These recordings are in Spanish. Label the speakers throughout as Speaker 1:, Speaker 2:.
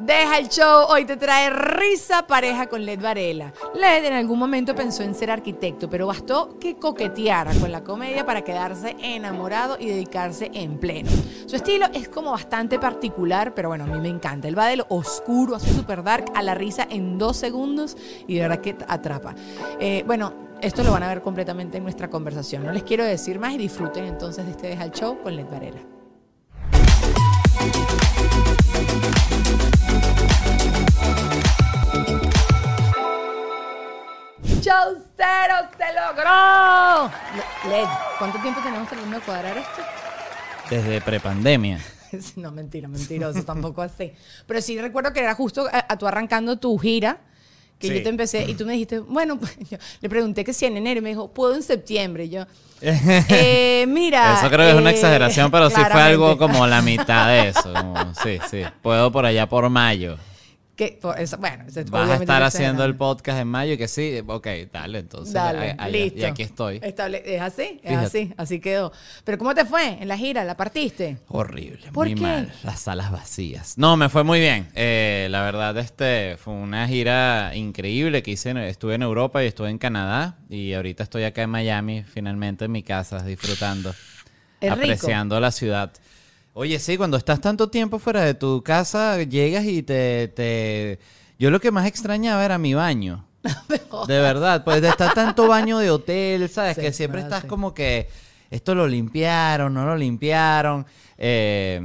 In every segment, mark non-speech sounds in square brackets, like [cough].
Speaker 1: Deja el show, hoy te trae risa pareja con Led Varela. Led en algún momento pensó en ser arquitecto, pero bastó que coqueteara con la comedia para quedarse enamorado y dedicarse en pleno. Su estilo es como bastante particular, pero bueno, a mí me encanta. Él va de lo oscuro a su super dark a la risa en dos segundos y de verdad que atrapa. Eh, bueno, esto lo van a ver completamente en nuestra conversación. No les quiero decir más y disfruten entonces de este Deja el Show con Led Varela. ¡Show cero! ¡Se logró! Led, ¿cuánto tiempo tenemos tratando de cuadrar esto?
Speaker 2: Desde prepandemia. [laughs]
Speaker 1: No, mentira, mentiroso, tampoco así. Pero sí recuerdo que era justo a, a tú arrancando tu gira, que
Speaker 2: Sí.
Speaker 1: yo te empecé y tú me dijiste, bueno, pues, [laughs] yo le pregunté que si en enero y me dijo, puedo en septiembre. Y yo, [laughs] eh, mira.
Speaker 2: Eso creo que es una
Speaker 1: eh,
Speaker 2: exageración, pero sí fue algo como la mitad de eso. como, sí, sí. Puedo por allá por mayo.
Speaker 1: Que, por eso- bueno, eso es
Speaker 2: Vas a estar haciendo el podcast en mayo, que sí, ok, dale, entonces.
Speaker 1: Dale,
Speaker 2: a-
Speaker 1: listo.
Speaker 2: Y aquí estoy.
Speaker 1: Estable- es así, es
Speaker 2: Fíjate.
Speaker 1: así, así quedó. Pero ¿cómo te fue en la gira? ¿La partiste?
Speaker 2: Horrible,
Speaker 1: ¿Por
Speaker 2: muy
Speaker 1: qué?
Speaker 2: mal. Las salas vacías. No, me fue muy bien. Eh, la verdad, este fue una gira increíble que hice. Estuve en Europa y estuve en Canadá. Y ahorita estoy acá en Miami, finalmente en mi casa, disfrutando, apreciando la ciudad. Oye, sí, cuando estás tanto tiempo fuera de tu casa, llegas y te, te... Yo lo que más extrañaba era mi baño. [laughs] De verdad, pues de estar tanto baño de hotel, ¿sabes?
Speaker 1: Sí,
Speaker 2: que siempre estás
Speaker 1: sí.
Speaker 2: como que esto lo limpiaron, no lo limpiaron. Eh,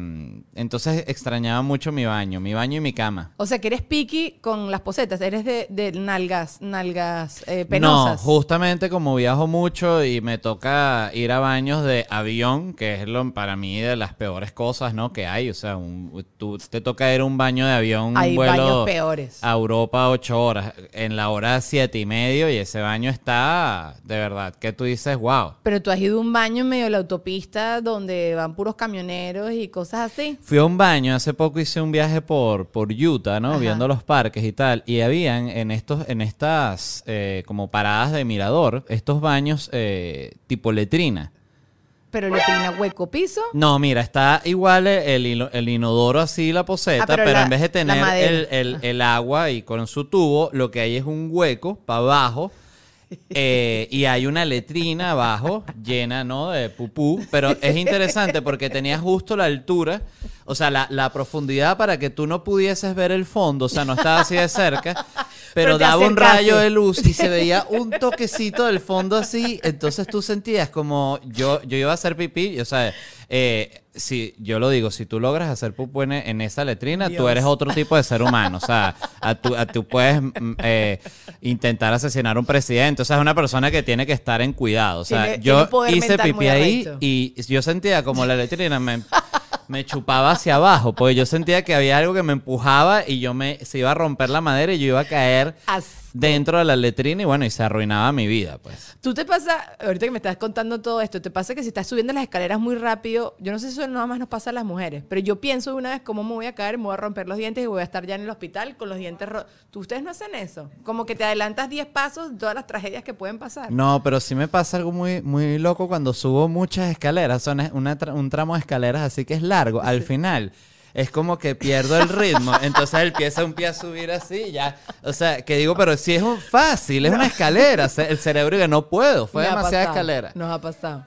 Speaker 2: entonces extrañaba mucho mi baño, mi baño y mi cama.
Speaker 1: O sea, que eres picky con las posetas, eres de, de nalgas, nalgas eh, penosas.
Speaker 2: No, justamente como viajo mucho y me toca ir a baños de avión, que es lo para mí de las peores cosas, ¿no? Que hay, o sea, un, tú te toca ir a un baño de avión,
Speaker 1: Hay
Speaker 2: un vuelo
Speaker 1: baños peores.
Speaker 2: a Europa ocho horas, en la hora siete y medio y ese baño está, de verdad, que tú dices, wow.
Speaker 1: Pero tú has ido a un baño en medio de la autopista donde van puros camioneros y cosas así.
Speaker 2: Fui a un baño, hace poco hice un viaje por, por Utah, ¿no?
Speaker 1: Ajá.
Speaker 2: Viendo los parques y tal. Y habían en estos, en estas eh, como paradas de mirador, estos baños eh, tipo letrina.
Speaker 1: Pero le tenía hueco piso.
Speaker 2: No, mira, está igual el, el inodoro así, la poseta,
Speaker 1: Ah, pero
Speaker 2: pero,
Speaker 1: la-
Speaker 2: en vez de tener el- el agua y con su tubo, lo que hay es un hueco para abajo. Eh, y hay una letrina abajo llena, ¿no? De pupú. Pero es interesante porque tenía justo la altura, o sea, la, la profundidad para que tú no pudieses ver el fondo. O sea, no estaba así de cerca. [laughs]
Speaker 1: Pero
Speaker 2: daba un rayo de luz y se veía un [laughs] toquecito del fondo así. Entonces tú sentías como yo, yo iba a hacer pipí. O sea, eh, si yo lo digo, si tú logras hacer pupú en, en esa letrina, tú
Speaker 1: Dios.
Speaker 2: eres otro tipo de ser humano. O sea, a tú, a- tú puedes mm, eh, intentar asesinar a un presidente. O sea, es una persona que tiene que estar en cuidado. O sea,
Speaker 1: Tiene-
Speaker 2: yo hice pipí ahí y yo sentía como la letrina me, [laughs] me chupaba hacia abajo. Porque yo sentía que había algo que me empujaba y yo me se iba a romper la madera y yo iba a caer
Speaker 1: As-
Speaker 2: dentro de la letrina y bueno, y se arruinaba mi vida, pues.
Speaker 1: Tú te pasa, ahorita que me estás contando todo esto, te pasa que si estás subiendo las escaleras muy rápido, yo no sé si eso nada más nos pasa a las mujeres, pero yo pienso de una vez cómo me voy a caer, me voy a romper los dientes y voy a estar ya en el hospital con los dientes rotos. ¿Tú ustedes no hacen eso? Como que te adelantas 10 pasos todas las tragedias que pueden pasar.
Speaker 2: No, pero sí me pasa algo muy, muy loco cuando subo muchas escaleras. Son una un tramo de escaleras así que es largo. Al final es como que pierdo el ritmo. [laughs] Entonces empieza un pie a subir así ya. O sea, que digo, pero si es un fácil, es una escalera. [laughs] El cerebro que no puedo. Fue demasiada escalera.
Speaker 1: Nos ha pasado.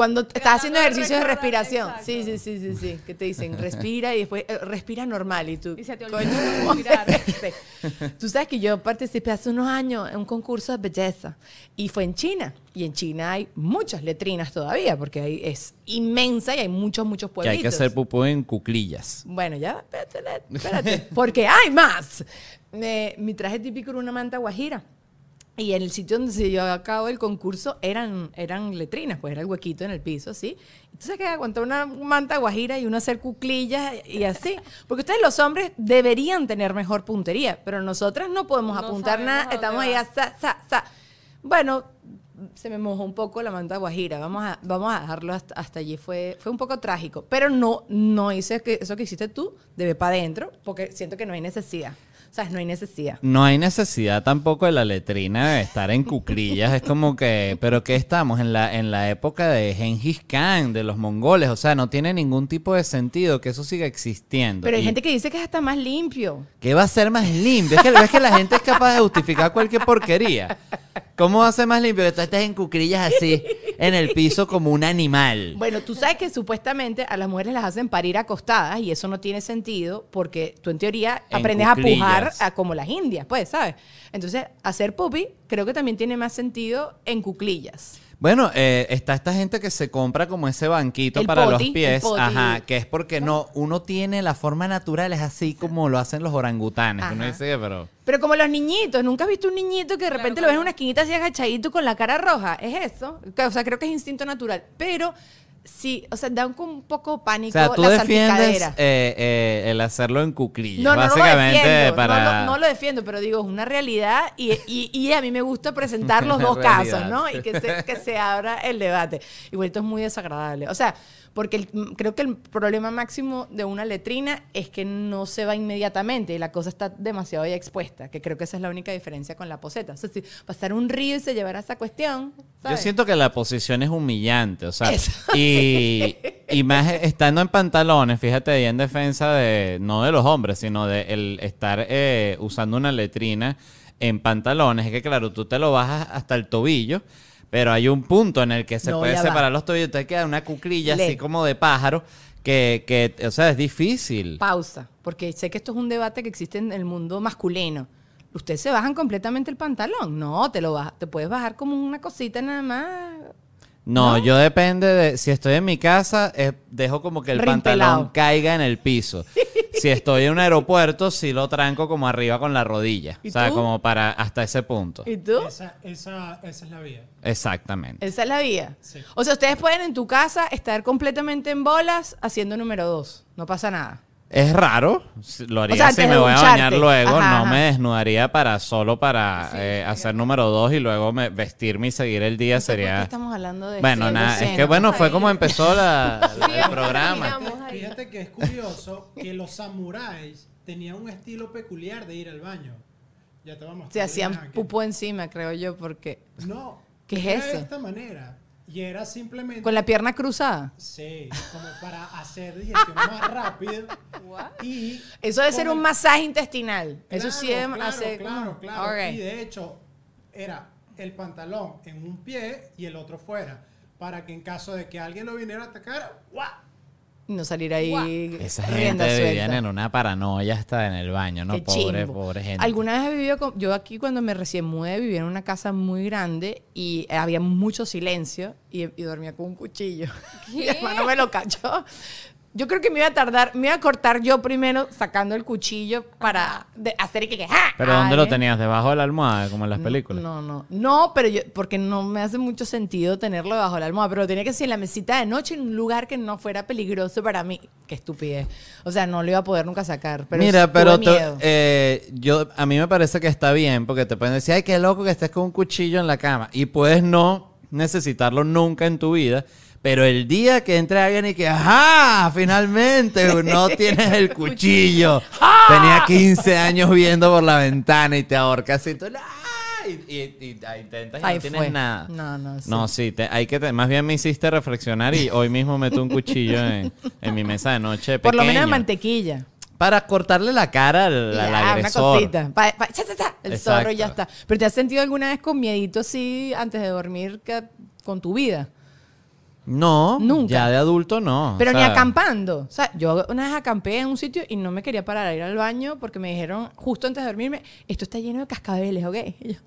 Speaker 1: Cuando estás haciendo ejercicios de respiración. Sí, sí, sí, sí, sí. Que te dicen, [laughs] respira y después eh, respira normal. Y tú,
Speaker 3: Y se te
Speaker 1: coño,
Speaker 3: olvida
Speaker 1: ¿cómo
Speaker 3: respirar.
Speaker 1: Tú sabes que yo participé hace unos años en un concurso de belleza y fue en China. Y en China hay muchas letrinas todavía porque ahí es inmensa y hay muchos, muchos
Speaker 2: Que
Speaker 1: pueblitos.
Speaker 2: hay que hacer pupú en cuclillas.
Speaker 1: Bueno, ya, espérate, [laughs] espérate, porque hay más. Me- mi traje típico era una manta guajira. Y en el sitio donde se llevaba a cabo el concurso eran, eran letrinas, pues era el huequito en el piso, ¿sí? Entonces que aguantar una manta guajira y uno hacer cuclillas y así. Porque ustedes los hombres deberían tener mejor puntería, pero nosotras no podemos
Speaker 3: No
Speaker 1: apuntar nada, estamos ahí sa, sa, sa. Bueno, se me mojó un poco la manta guajira. Vamos a, vamos a dejarlo hasta, hasta allí. Fue, fue un poco trágico. Pero no, no hice que, eso que hiciste tú, debe para adentro, porque siento que no hay necesidad. O sea, no hay necesidad.
Speaker 2: No hay necesidad tampoco de la letrina de estar en cuclillas. es como que, pero que estamos en la, en la época de Gengis Khan, de los mongoles. O sea, no tiene ningún tipo de sentido que eso siga existiendo.
Speaker 1: Pero hay
Speaker 2: Y
Speaker 1: gente que dice que es hasta más limpio.
Speaker 2: que va a ser más limpio. Es que, es que la gente es capaz de justificar cualquier porquería. ¿Cómo va a ser más limpio que tú estés en cuclillas así, en el piso como un animal?
Speaker 1: Bueno, tú sabes que supuestamente a las mujeres las hacen parir acostadas y eso no tiene sentido porque tú en teoría
Speaker 2: En
Speaker 1: aprendes a pujar a como las indias, pues, ¿sabes? Entonces, hacer pupi creo que también tiene más sentido en cuclillas.
Speaker 2: Bueno, eh, está esta gente que se compra como ese banquito
Speaker 1: El
Speaker 2: para
Speaker 1: poti,
Speaker 2: los
Speaker 1: el
Speaker 2: pies,
Speaker 1: poti.
Speaker 2: ajá, que es porque no, uno tiene la forma natural, es así como lo hacen los orangutanes, que uno dice, pero
Speaker 1: Pero como los niñitos, ¿nunca has visto un niñito que de repente lo ves en una esquinita así agachadito con la cara roja? Es eso. O sea, creo que es instinto natural. Pero sí, o sea, da un, un poco
Speaker 2: o
Speaker 1: pánico
Speaker 2: sea, tú
Speaker 1: la
Speaker 2: defiendes eh, eh, el hacerlo en cuclillas,
Speaker 1: No, no, no lo
Speaker 2: básicamente
Speaker 1: defiendo.
Speaker 2: para
Speaker 1: No, lo- no lo defiendo, pero digo, es una realidad y, y- y a mí me gusta presentar [laughs] los dos
Speaker 2: realidad.
Speaker 1: casos, ¿no? Y que se, que se abra el debate. Igual esto es muy desagradable. O sea, porque el- m- creo que el problema máximo de una letrina es que no se va inmediatamente y la cosa está demasiado ya expuesta, que creo que esa es la única diferencia con la poseta. O sea, si pasar un río y se llevara esa cuestión,
Speaker 2: Yo siento que la posición es humillante, o sea, [laughs]
Speaker 1: Eso,
Speaker 2: y, y más estando en pantalones, fíjate ahí en defensa de, no de los hombres, sino de el estar eh, usando una letrina en pantalones, es que claro, tú te lo bajas hasta el tobillo, pero hay un punto en el que se
Speaker 1: No,
Speaker 2: puede
Speaker 1: ya va.
Speaker 2: separar los tobillos, te queda una cuclilla
Speaker 1: Le.
Speaker 2: así como de pájaro, que, que, o sea, es difícil.
Speaker 1: Pausa, porque sé que esto es un debate que existe en el mundo masculino. ¿Ustedes se bajan completamente el pantalón? No, te lo bajas, te puedes bajar como una cosita nada más.
Speaker 2: No,
Speaker 1: ¿No?
Speaker 2: yo depende de. Si estoy en mi casa, eh, dejo como que el
Speaker 1: Rimpelado.
Speaker 2: pantalón caiga en el piso. [laughs] si estoy en un aeropuerto, sí lo tranco como arriba con la rodilla.
Speaker 1: ¿Y
Speaker 2: O sea,
Speaker 1: tú?
Speaker 2: como para hasta ese punto.
Speaker 1: ¿Y tú?
Speaker 4: Esa, esa, esa es la vía.
Speaker 2: Exactamente.
Speaker 1: Esa es la vía.
Speaker 4: Sí.
Speaker 1: O sea, ustedes pueden en tu casa estar completamente en bolas haciendo número dos. No pasa nada.
Speaker 2: Es raro. Lo haría
Speaker 1: sea,
Speaker 2: si me voy a bañar luego.
Speaker 1: Ajá,
Speaker 2: no
Speaker 1: ajá.
Speaker 2: me desnudaría para solo para eh, hacer número dos y luego me, vestirme y seguir el día
Speaker 1: No sé por qué
Speaker 2: sería.
Speaker 1: estamos hablando de
Speaker 2: Bueno,
Speaker 1: esto,
Speaker 2: nada,
Speaker 1: de
Speaker 2: es que bueno, fue como empezó la- la- el [laughs] programa.
Speaker 4: Fíjate que es curioso que los samuráis tenían un estilo peculiar de ir al baño. Ya te vamos a
Speaker 1: Se hacían pupú encima, creo yo, porque...
Speaker 4: No.
Speaker 1: ¿Qué es eso?
Speaker 4: De esta manera. Y era simplemente.
Speaker 1: Con la pierna cruzada.
Speaker 4: Sí, como para hacer digestión más rápido. Y.
Speaker 1: Eso debe ser un masaje intestinal. Eso sí es
Speaker 4: claro,
Speaker 1: hacer
Speaker 4: Claro, claro.
Speaker 1: Ok.
Speaker 4: Y de hecho, era el pantalón en un pie y el otro fuera. Para que en caso de que alguien lo viniera a atacar, ¡guau!
Speaker 1: No salir ahí
Speaker 2: Esa
Speaker 1: rienda
Speaker 2: gente vivían en una paranoia hasta en el baño, ¿no?
Speaker 1: Qué
Speaker 2: Pobre,
Speaker 1: chimbo.
Speaker 2: pobre gente.
Speaker 1: ¿Alguna vez he vivido con, yo aquí cuando me recién mudé vivía en una casa muy grande y había mucho silencio y, y dormía con un cuchillo. [laughs] Mi hermano me lo cachó. Yo creo que me iba a tardar, me iba a cortar yo primero sacando el cuchillo para de- hacer que, que ¡ah!
Speaker 2: ¿Pero dónde lo tenías? ¿Debajo de la almohada, como en las películas?
Speaker 1: No, no. No, pero yo, porque no me hace mucho sentido tenerlo debajo de la almohada, pero lo tenía que ser en la mesita de noche en un lugar que no fuera peligroso para mí. Qué estupidez. O sea, no lo iba a poder nunca sacar. Pero
Speaker 2: Mira, pero
Speaker 1: miedo.
Speaker 2: eh, yo a mí me parece que está bien porque te pueden decir, ay, qué loco que estés con un cuchillo en la cama y puedes no necesitarlo nunca en tu vida. Pero el día que entre alguien y que, ajá, finalmente no tienes el [laughs] cuchillo. Tenía 15 años viendo por la ventana y te ahorcas y tú, ¡ah! y, y- y- ah, intentas y
Speaker 1: Ahí
Speaker 2: no tienes
Speaker 1: fue.
Speaker 2: nada.
Speaker 1: No, no, sí.
Speaker 2: No, sí, te- hay que te- más bien me hiciste reflexionar y hoy mismo meto un cuchillo en, en mi mesa de noche.
Speaker 1: Por lo menos de mantequilla.
Speaker 2: Para cortarle la cara al, al
Speaker 1: Ya, una cosita. Pa- pa- cha, cha, cha, el
Speaker 2: Exacto.
Speaker 1: zorro y ya está. ¿Pero te has sentido alguna vez con miedito así antes de dormir que- con tu vida?
Speaker 2: No,
Speaker 1: Nunca.
Speaker 2: ya de adulto no.
Speaker 1: Pero
Speaker 2: o
Speaker 1: ni acampando. O sea, yo una vez acampé en un sitio y no me quería parar a ir al baño porque me dijeron justo antes de dormirme, esto está lleno de cascabeles, ¿ok? Y yo,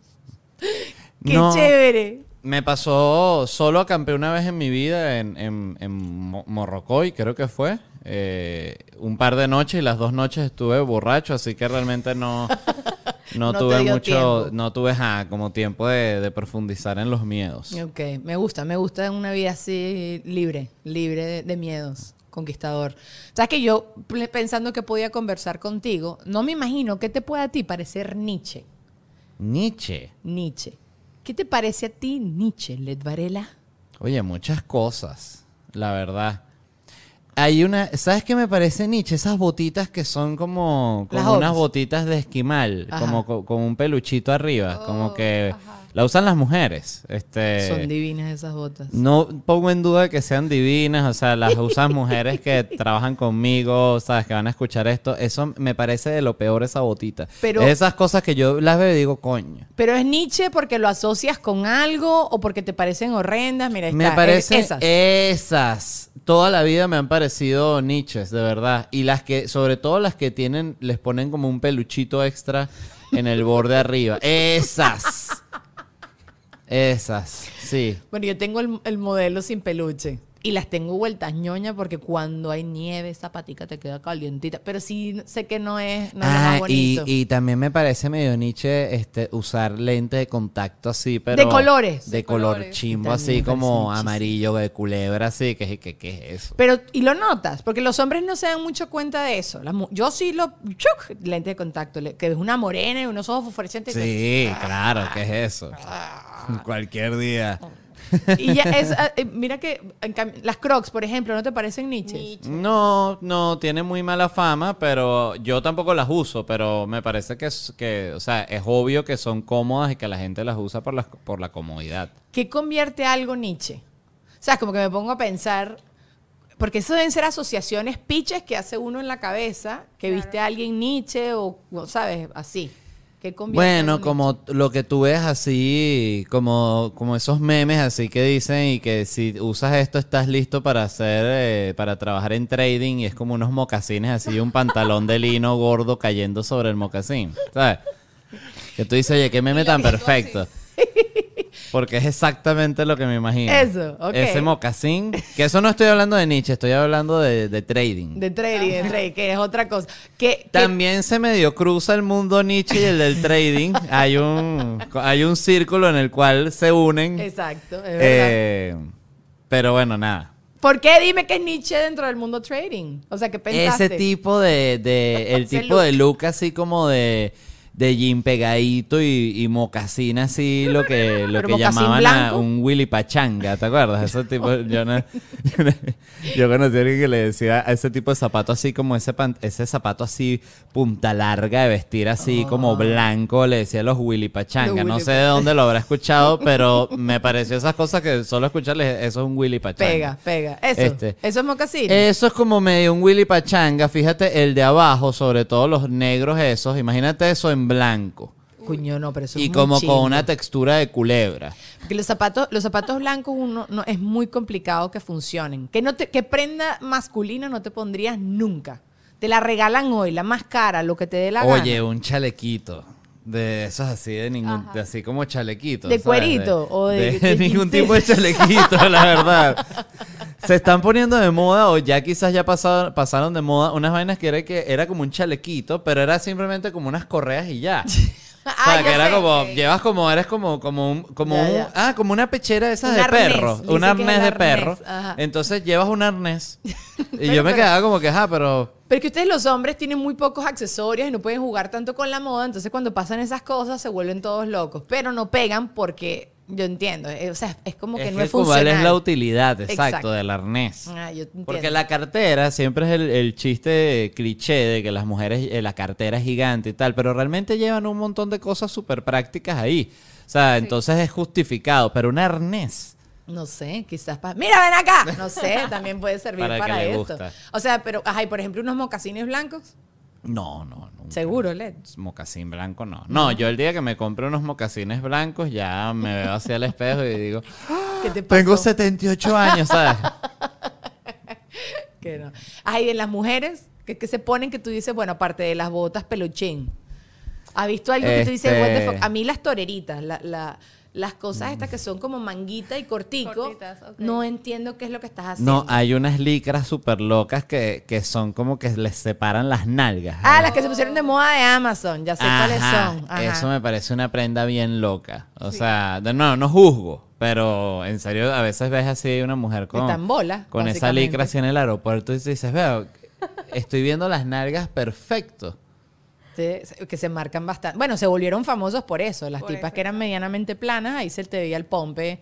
Speaker 1: [laughs] ¡Qué
Speaker 2: No.
Speaker 1: chévere!
Speaker 2: Me pasó, solo acampé una vez en mi vida en, en, en Mo- Morrocoy, creo que fue. Eh, un par de noches y las dos noches estuve borracho, así que realmente no, [laughs] no, tuve mucho,
Speaker 1: tiempo.
Speaker 2: no tuve ja, como tiempo de, de profundizar en los miedos.
Speaker 1: Ok, me gusta, me gusta una vida así libre, libre de, de miedos, conquistador. Sabes que yo pensando que podía conversar contigo, no me imagino qué te puede a ti parecer Nietzsche.
Speaker 2: Nietzsche.
Speaker 1: Nietzsche. ¿Qué te parece a ti Nietzsche, Led Varela?
Speaker 2: Oye, muchas cosas, la verdad. Hay una, ¿sabes qué me parece Nietzsche? Esas botitas que son como, como unas botitas de esquimal,
Speaker 1: Ajá.
Speaker 2: como co- con un peluchito arriba,
Speaker 1: Oh,
Speaker 2: como que la usan las mujeres. Este,
Speaker 1: Son divinas esas botas.
Speaker 2: no pongo en duda que sean divinas, o sea, las usan [laughs] mujeres que trabajan conmigo, sabes, que van a escuchar esto. Eso me parece de lo peor esa botita.
Speaker 1: Pero-
Speaker 2: Es esas cosas que yo las veo y digo, coño.
Speaker 1: Pero es Nietzsche porque lo asocias con algo o porque te parecen horrendas. Mira,
Speaker 2: Me
Speaker 1: está,
Speaker 2: parece
Speaker 1: esas.
Speaker 2: esas. Toda la vida me han parecido niches, de verdad. Y las que, sobre todo las que tienen, les ponen como un peluchito extra en el borde arriba. Esas. Esas, sí.
Speaker 1: Bueno, yo tengo el, el modelo sin peluche. Y las tengo vueltas ñoña porque cuando hay nieve, esa patica te queda calientita. Pero sí sé que no es, no es lo más
Speaker 2: Ah, y,
Speaker 1: bonito.
Speaker 2: y también me parece medio niche este, usar lente de contacto así, pero...
Speaker 1: De colores.
Speaker 2: De
Speaker 1: De
Speaker 2: color
Speaker 3: colores.
Speaker 2: chimbo,
Speaker 1: También
Speaker 2: así como amarillo, de culebra, así. que que- qué es eso?
Speaker 1: Pero, y lo notas, porque los hombres no se dan mucho cuenta de eso. Las mu- yo sí lo. ¡chuc! lente de contacto, que es una morena y unos ojos fosforescentes.
Speaker 2: Sí, claro, ¿qué es eso?
Speaker 1: Ah. [laughs]
Speaker 2: Cualquier día.
Speaker 1: Y ya es. ah, eh, mira que en cam- las crocs, por ejemplo, ¿no te parecen niches?
Speaker 2: No, no, tiene muy mala fama, pero yo tampoco las uso, pero me parece que es, que, o sea, es obvio que son cómodas y que la gente las usa por la, por la comodidad.
Speaker 1: ¿Qué convierte algo Nietzsche? O sea, como que me pongo a pensar, porque eso deben ser asociaciones piches que hace uno en la cabeza, que viste a alguien Nietzsche o, o, ¿sabes? Así. ¿Qué convierte
Speaker 2: Bueno, como lo que tú ves así, como, como esos memes así que dicen y que si usas esto estás listo para hacer, eh, para trabajar en trading y es como unos mocasines así, un pantalón de lino gordo cayendo sobre el mocasín, ¿sabes? Que tú dices, oye, qué meme tan perfecto. [laughs] Porque es exactamente lo que me imagino.
Speaker 1: Eso, ok.
Speaker 2: Ese mocasín, que eso no estoy hablando de Nietzsche, estoy hablando de, de trading.
Speaker 1: De trading, de trading, que es otra cosa. Que, que-
Speaker 2: También se medio cruza el mundo Nietzsche y el del trading. [laughs] Hay un, hay un círculo en el cual se unen.
Speaker 1: exacto, es verdad.
Speaker 2: Eh, pero bueno, nada.
Speaker 1: ¿Por qué dime que es Nietzsche dentro del mundo trading? O sea, ¿qué pensaste?
Speaker 2: Ese tipo de, de el [laughs] tipo
Speaker 1: look.
Speaker 2: de look así como de, de jean pegadito y, y mocasín así, lo que, [laughs] lo que llamaban a un Willy Pachanga, ¿te acuerdas? Ese tipo, yo, no- yo, [laughs] no- yo conocí a alguien que le decía a ese tipo de zapato así como ese, pan- ese zapato así punta larga de vestir así como blanco, le decía a los Willy Pachanga.
Speaker 1: Los
Speaker 2: no
Speaker 1: Willy
Speaker 2: sé de dónde lo habrá escuchado, [laughs] pero me pareció esas cosas que solo escucharles, eso es un Willy Pachanga.
Speaker 1: Pega, pega. Eso,
Speaker 2: Este.
Speaker 1: eso es mocasín.
Speaker 2: Eso es como medio un Willy Pachanga. Fíjate, el de abajo, sobre todo los negros esos. Imagínate eso en blanco.
Speaker 1: Cuño, no, pero eso es
Speaker 2: Y como con una textura de culebra.
Speaker 1: Porque los zapatos, los zapatos blancos uno no, es muy complicado que funcionen. Que no te, que prenda masculina no te pondrías nunca. Te la regalan hoy, la más cara, lo que te dé la
Speaker 2: Oye,
Speaker 1: gana.
Speaker 2: un chalequito. De esos así, de ningún, de así como chalequito.
Speaker 1: ¿De
Speaker 2: ¿sabes?
Speaker 1: cuerito o de- de [laughs]
Speaker 2: ningún tipo de chalequito, la verdad. [laughs] Se están poniendo de moda o ya quizás ya pasaron, pasaron de moda unas vainas que era, que era como un chalequito, pero era simplemente como unas correas y ya. [laughs] O sea,
Speaker 1: Ah,
Speaker 2: que era
Speaker 1: sé.
Speaker 2: como, llevas como, eres como, como un, como
Speaker 1: Ya,
Speaker 2: un-
Speaker 1: ya.
Speaker 2: ah, como una pechera de esas
Speaker 1: Un
Speaker 2: de
Speaker 1: arnés,
Speaker 2: perro,
Speaker 1: dice
Speaker 2: un arnés de
Speaker 1: arnés,
Speaker 2: perro.
Speaker 1: ajá.
Speaker 2: Entonces llevas un arnés. Y
Speaker 1: Pero,
Speaker 2: yo me quedaba como que, ah, pero
Speaker 1: Pero que ustedes los hombres tienen muy pocos accesorios y no pueden jugar tanto con la moda, entonces cuando pasan esas cosas se vuelven todos locos. Pero no pegan porque, yo entiendo, eh, o sea, es como que
Speaker 2: es
Speaker 1: no
Speaker 2: que
Speaker 1: es
Speaker 2: cuál
Speaker 1: funcional.
Speaker 2: es la utilidad, exacto,
Speaker 1: Exacto.
Speaker 2: del arnés.
Speaker 1: Ah, yo.
Speaker 2: Porque la cartera siempre es el, el chiste cliché de que las mujeres, eh, la cartera es gigante y tal, pero realmente llevan un montón de cosas súper prácticas ahí. O sea, entonces es justificado, pero un arnés.
Speaker 1: No sé, quizás para... ¡Mira, ven acá! No sé, [laughs] también puede servir
Speaker 2: Para
Speaker 1: esto.
Speaker 2: gusta.
Speaker 1: O sea, pero, ajá, y por ejemplo, unos mocasines blancos.
Speaker 2: No, no, nunca.
Speaker 1: Seguro, Led.
Speaker 2: Mocasín blanco no. No, yo el día que me compre unos mocasines blancos ya me veo hacia el espejo y digo, [gasps]
Speaker 1: ¿Qué te pasó?
Speaker 2: tengo 78 años, ¿sabes? [laughs]
Speaker 1: Que no. Ay, en las mujeres, que, que se ponen que tú dices, bueno, aparte de las botas peluchín. ¿Has visto algo que tú dices, what the
Speaker 2: Este-
Speaker 1: fuck? A mí las toreritas, la- la- las cosas estas que son como manguita y cortico,
Speaker 3: Cortitas,
Speaker 1: no entiendo qué es lo que estás haciendo.
Speaker 2: No, hay unas licras súper locas que, que son como que les separan las nalgas.
Speaker 1: Ah, las que se pusieron de moda de Amazon, ya sé cuáles son. Ajá.
Speaker 2: Eso me parece una prenda bien loca. O sea, de nuevo, no juzgo, pero en serio, a veces ves así una mujer con, con esa licra así en el aeropuerto y dices, veo, estoy viendo las nalgas perfecto.
Speaker 1: Sí, que se marcan bastante. Bueno, se volvieron famosos por eso. Las
Speaker 3: Por
Speaker 1: tipas
Speaker 3: eso,
Speaker 1: que eran medianamente planas, ahí se te veía el pompe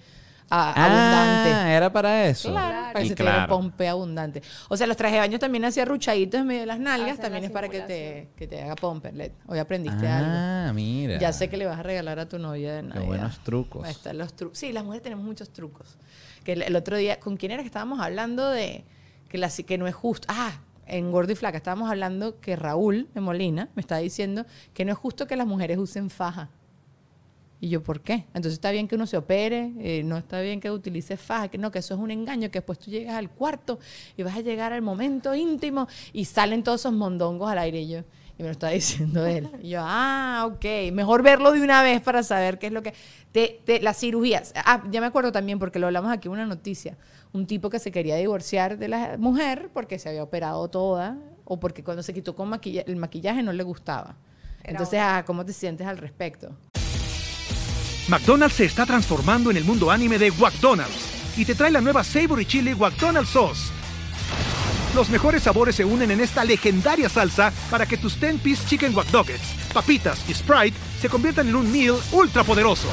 Speaker 1: ah,
Speaker 2: Ah,
Speaker 1: abundante.
Speaker 2: era para eso.
Speaker 1: Claro, para
Speaker 2: Y
Speaker 1: que se te vea el
Speaker 2: claro.
Speaker 1: pompe abundante. O sea, los trajes de baño también hacía ruchaditos en medio de las nalgas,
Speaker 3: Hacen
Speaker 1: también
Speaker 3: la
Speaker 1: es para que te, que te haga pompe. Hoy aprendiste algo.
Speaker 2: Ah, mira.
Speaker 1: Ya sé que le vas a regalar a tu novia de
Speaker 2: Qué
Speaker 1: Navidad.
Speaker 2: buenos trucos.
Speaker 1: Ahí están los trucos. Sí, las mujeres tenemos muchos trucos. Que el, el otro día, ¿con quién era que estábamos hablando de que, la, que no es justo? Ah, en Gordo y Flaca estábamos hablando que Raúl de Molina me estaba diciendo que no es justo que las mujeres usen faja. Y yo, ¿por qué? Entonces está bien que uno se opere, eh, no está bien que utilice faja, que no, que eso es un engaño, que después tú llegas al cuarto y vas a llegar al momento íntimo y salen todos esos mondongos al aire. Y yo, y me lo estaba diciendo [laughs] él. Y yo, ah, ok, mejor verlo de una vez para saber qué es lo que... Te, las cirugías, ah, ya me acuerdo también porque lo hablamos aquí una noticia, un tipo que se quería divorciar de la mujer porque se había operado toda o porque cuando se quitó con maquilla- el maquillaje no le gustaba.
Speaker 3: Era
Speaker 1: Entonces, ah, ¿cómo te sientes al respecto?
Speaker 5: McDonald's se está transformando en el mundo anime de McDonald's y te trae la nueva Savory Chili McDonald's Sauce. Los mejores sabores se unen en esta legendaria salsa para que tus 10-piece chicken wack Doggets, papitas y Sprite se conviertan en un meal ultra poderoso.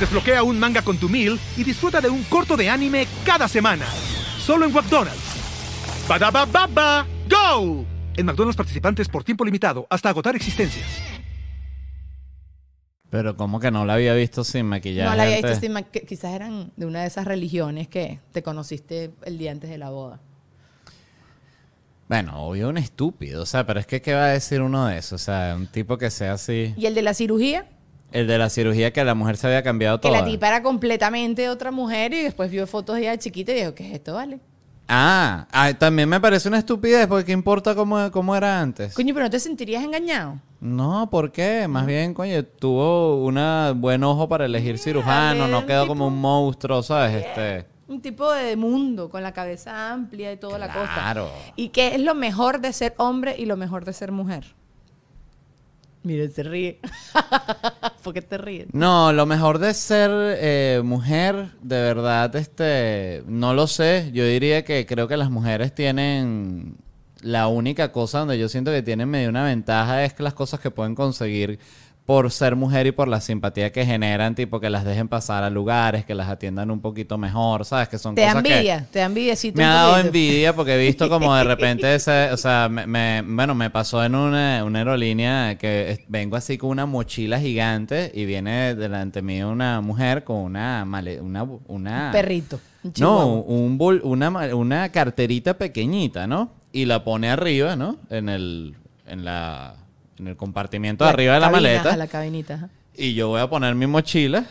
Speaker 5: Desbloquea un manga con tu meal y disfruta de un corto de anime cada semana. Solo en McDonald's. Badaba baba, go! En McDonald's participantes por tiempo limitado hasta agotar existencias.
Speaker 2: Pero como que no la había visto sin maquillaje.
Speaker 1: no la había visto sin ma- que quizás eran de una de esas religiones que te conociste el día antes de la boda.
Speaker 2: Bueno, obvio un estúpido, o sea, pero es que ¿qué va a decir uno de eso? O sea, un tipo que sea así...
Speaker 1: Y el de la cirugía,
Speaker 2: El de la cirugía que la mujer se había cambiado
Speaker 1: que
Speaker 2: toda.
Speaker 1: la tipa era completamente otra mujer y después vio fotos de ella chiquita y dijo, ¿qué es esto, vale?
Speaker 2: Ah, ah, también me parece una estupidez porque ¿qué importa cómo, cómo era antes?
Speaker 1: Coño, pero no te sentirías engañado.
Speaker 2: No, ¿por qué? Más bien, coño, tuvo un buen ojo para elegir cirujano, no quedó
Speaker 1: tipo-
Speaker 2: como un monstruo, ¿sabes? Este...
Speaker 1: Un tipo de mundo con la cabeza amplia y toda la cosa.
Speaker 2: Claro.
Speaker 1: ¿Y qué es lo mejor de ser hombre y lo mejor de ser mujer? Mire, se ríe. [laughs] ¿Por qué te ríes?
Speaker 2: No, lo mejor de ser eh, mujer, de verdad, este, no lo sé. Yo diría que creo que las mujeres tienen la única cosa donde yo siento que tienen medio una ventaja es que las cosas que pueden conseguir por ser mujer y por la simpatía que generan, tipo que las dejen pasar a lugares, que las atiendan un poquito mejor, ¿sabes? Que son
Speaker 1: Te
Speaker 2: cosas que
Speaker 1: envidia, te da envidiacito
Speaker 2: me ha dado envidia porque he visto como de repente [laughs] ese, o sea, me, me- bueno, me pasó en una, una aerolínea que vengo así con una mochila gigante y viene delante mío una mujer con una male- una, una
Speaker 1: Un perrito. un
Speaker 2: no, un bol- una, una carterita pequeñita, ¿no? Y la pone arriba, ¿no? En el, en la, en el compartimiento de arriba de la
Speaker 1: cabina,
Speaker 2: maleta.
Speaker 1: ajá, la cabinita. ajá.
Speaker 2: Y yo voy a poner mi mochila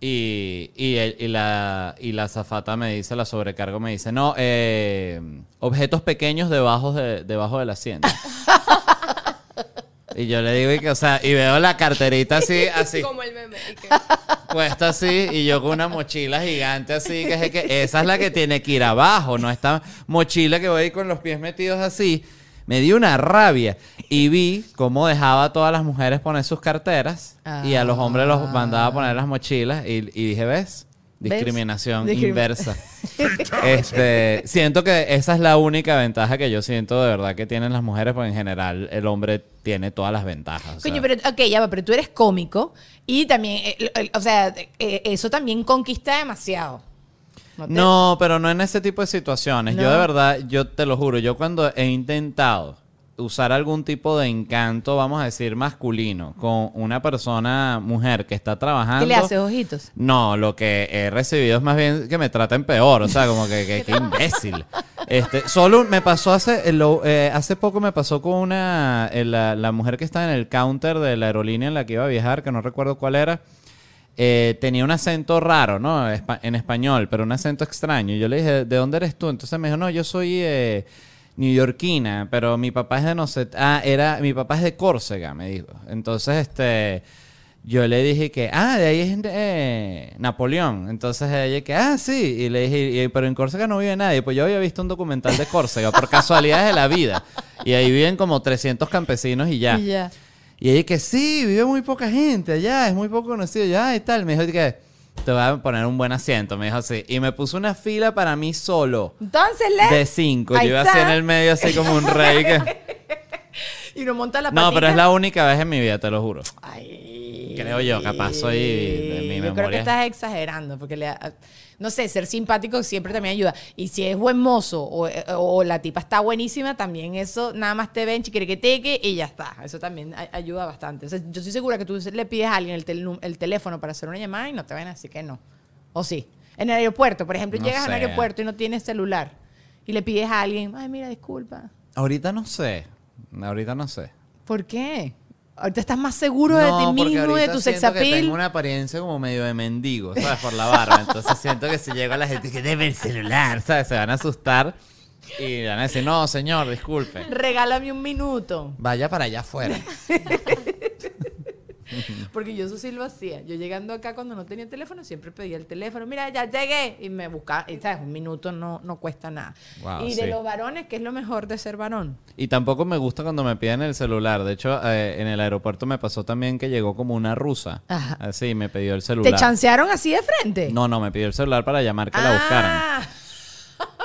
Speaker 2: y, y, el- y la, y la zafata me dice, la sobrecargo me dice, no, eh, objetos pequeños debajo, de, debajo del asiento. [laughs] y yo le digo, y que, o sea, y veo la carterita así, [laughs] así,
Speaker 3: Como el meme. que-
Speaker 2: puesta así, y yo con una mochila gigante así, que, es que esa es la que tiene que ir abajo, no esta mochila que voy con los pies metidos así. Me dio una rabia y vi cómo dejaba a todas las mujeres poner sus carteras y a los hombres los mandaba a poner las mochilas y, y dije, ¿ves? Discriminación
Speaker 1: Discrimi-
Speaker 2: inversa. [laughs] este, siento que esa es la única ventaja que yo siento de verdad que tienen las mujeres, porque en general el hombre tiene todas las ventajas. o sea.
Speaker 1: Coño, pero, ok, ya va, pero tú eres cómico y también, eh, o sea, eh, eso también conquista demasiado. Te-
Speaker 2: No, pero no en ese tipo de situaciones. Yo de verdad, yo te lo juro, yo cuando he intentado usar algún tipo de encanto, vamos a decir, masculino con una persona, mujer que está trabajando.
Speaker 1: ¿Qué le haces, ojitos?
Speaker 2: No, lo que he recibido es más bien que me traten peor, o sea, como que, que, que [laughs] imbécil. Este, solo me pasó hace, eh, lo- eh, hace poco me pasó con una, eh, la, la mujer que estaba en el counter de la aerolínea en la que iba a viajar, que no recuerdo cuál era, eh, tenía un acento raro, ¿no? En español, pero un acento extraño. Y yo le dije, ¿de dónde eres tú? Entonces me dijo, no, yo soy eh, neoyorquina, pero mi papá es de no sé, ah, era, mi papá es de Córcega, me dijo. Entonces, este, yo le dije que, ah, de ahí es eh, Napoleón. Entonces ella que, ah, sí. Y le dije, "Y- pero en Córcega no vive nadie. Pues yo había visto un documental de Córcega por [laughs] casualidades de la vida. Y ahí viven como 300 campesinos y ya.
Speaker 1: Y ya.
Speaker 2: Y ella que sí, vive muy poca gente allá, es muy poco conocido ya y tal. Me dijo que te voy a poner un buen asiento, me dijo así. Y me puso una fila para mí solo.
Speaker 1: Entonces, le...
Speaker 2: De cinco.
Speaker 1: Ahí
Speaker 2: Yo iba así en el medio, así como un rey. que- [laughs]
Speaker 1: Y no monta la
Speaker 2: No, pero es la única vez en mi vida, te lo juro.
Speaker 1: Ay.
Speaker 2: Creo yo, capaz soy de mi
Speaker 1: Yo creo que
Speaker 2: memoria.
Speaker 1: estás exagerando, porque le, no sé, ser simpático siempre también ayuda. Y si es buen mozo o, o la tipa está buenísima, también eso nada más te ven chiquiriqueteque y ya está. Eso también ayuda bastante. O sea, yo estoy segura que tú le pides a alguien el, tel- el teléfono para hacer una llamada y no te ven así que no. O sí. En el aeropuerto, por ejemplo,
Speaker 2: No
Speaker 1: llegas al aeropuerto y no tienes celular y le pides a alguien, ay, mira, disculpa.
Speaker 2: Ahorita no sé. Ahorita no sé.
Speaker 1: ¿Por qué? Ahorita estás más seguro de
Speaker 2: No,
Speaker 1: ti
Speaker 2: porque
Speaker 1: mismo, de tu sex
Speaker 2: que
Speaker 1: appeal.
Speaker 2: Tengo una apariencia como medio de mendigo, ¿sabes? Por la barba. Entonces siento que si llego a la gente que debe el celular, ¿sabes? Se van a asustar y van a decir, no, señor, disculpe.
Speaker 1: Regálame un minuto.
Speaker 2: Vaya para allá afuera. [laughs] [laughs]
Speaker 1: Porque yo eso sí lo hacía. Yo llegando acá cuando no tenía teléfono, siempre pedía el teléfono. Mira, ya llegué. Y me buscaba. Y sabes, un minuto no, no cuesta nada.
Speaker 2: Wow,
Speaker 1: y de
Speaker 2: sí.
Speaker 1: los varones, ¿qué es lo mejor de ser varón?
Speaker 2: Y tampoco me gusta cuando me piden el celular. De hecho, eh, en el aeropuerto me pasó también que llegó como una rusa.
Speaker 1: Ajá.
Speaker 2: Así, me pidió el celular.
Speaker 1: ¿Te chancearon así de frente?
Speaker 2: No, no, me pidió el celular para llamar que la buscaran.